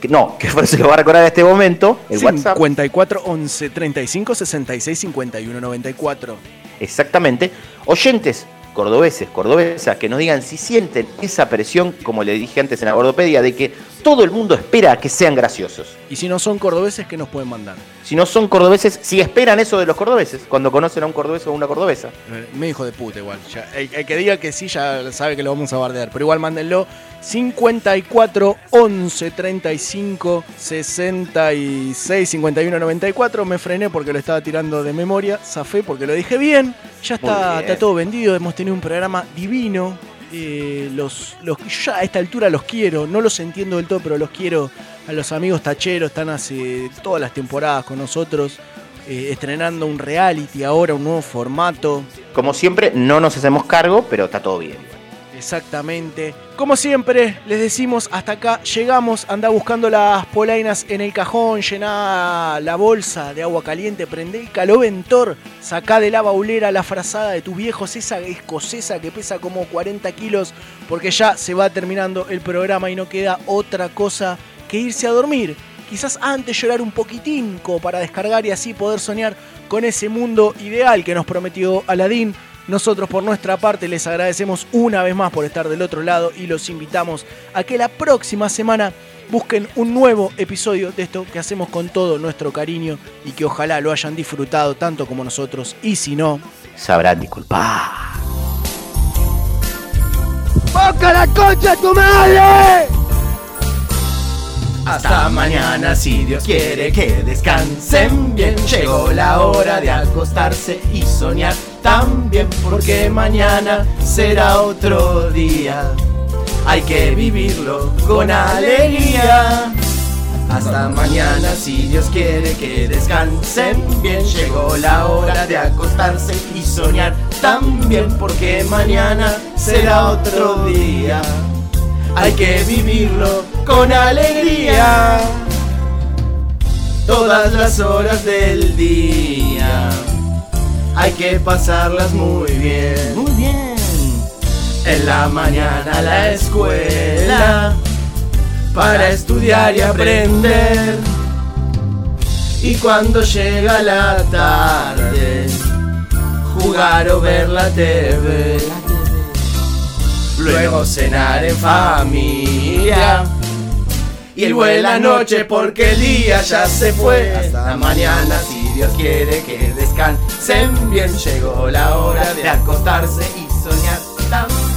Speaker 8: que- no, que Fer se lo va a recordar en este momento. El WhatsApp.
Speaker 7: 54 11 35 66 51 94.
Speaker 8: Exactamente. Oyentes cordobeses, cordobesas, que nos digan si sienten esa presión, como le dije antes en la gordopedia, de que todo el mundo espera que sean graciosos.
Speaker 7: Y si no son cordobeses, ¿qué nos pueden mandar?
Speaker 8: Si no son cordobeses, si esperan eso de los cordobeses, cuando conocen a un cordobés o una cordobesa.
Speaker 7: Eh, Me dijo de puta igual. Ya, el, el que diga que sí ya sabe que lo vamos a bardear. Pero igual mándenlo 54 11 35 66 51 94. Me frené porque lo estaba tirando de memoria. Zafé porque lo dije bien. Ya está,
Speaker 8: bien.
Speaker 7: está todo vendido. Hemos tenido un programa divino. Eh, los, los, yo a esta altura los quiero. No los entiendo del todo, pero los quiero. A los amigos tacheros están hace todas las temporadas con nosotros. eh, estrenando un reality ahora, un nuevo formato.
Speaker 8: Como siempre, no nos hacemos cargo, pero está todo bien.
Speaker 7: Exactamente. Como siempre, les decimos, hasta acá llegamos. Anda buscando las polainas en el cajón, llená la bolsa de agua caliente, prende el caloventor, sacá de la baulera la frazada de tus viejos, esa escocesa que pesa como 40 kilos, porque ya se va terminando el programa y no queda otra cosa que irse a dormir. Quizás antes llorar un poquitín para descargar y así poder soñar con ese mundo ideal que nos prometió Aladín. Nosotros por nuestra parte les agradecemos una vez más por estar del otro lado y los invitamos a que la próxima semana busquen un nuevo episodio de esto que hacemos con todo nuestro cariño y que ojalá lo hayan disfrutado tanto como nosotros y si no,
Speaker 8: Sabrán disculpar.
Speaker 14: ¡Boca la concha tu madre!
Speaker 2: Hasta mañana si Dios quiere que descansen bien. Llegó la hora de acostarse y soñar también porque mañana será otro día. Hay que vivirlo con alegría. Hasta mañana si Dios quiere que descansen bien. Llegó la hora de acostarse y soñar también porque mañana será otro día. Hay que vivirlo con alegría. Todas las horas del día. Hay que pasarlas muy bien. Muy bien. En la mañana a la escuela. Para estudiar y aprender. Y cuando llega la tarde, jugar o ver la TV. Luego cenar en familia. Y el buena noche porque el día ya se fue. Hasta mañana si Dios quiere que descansen bien. Llegó la hora de acostarse y soñar también.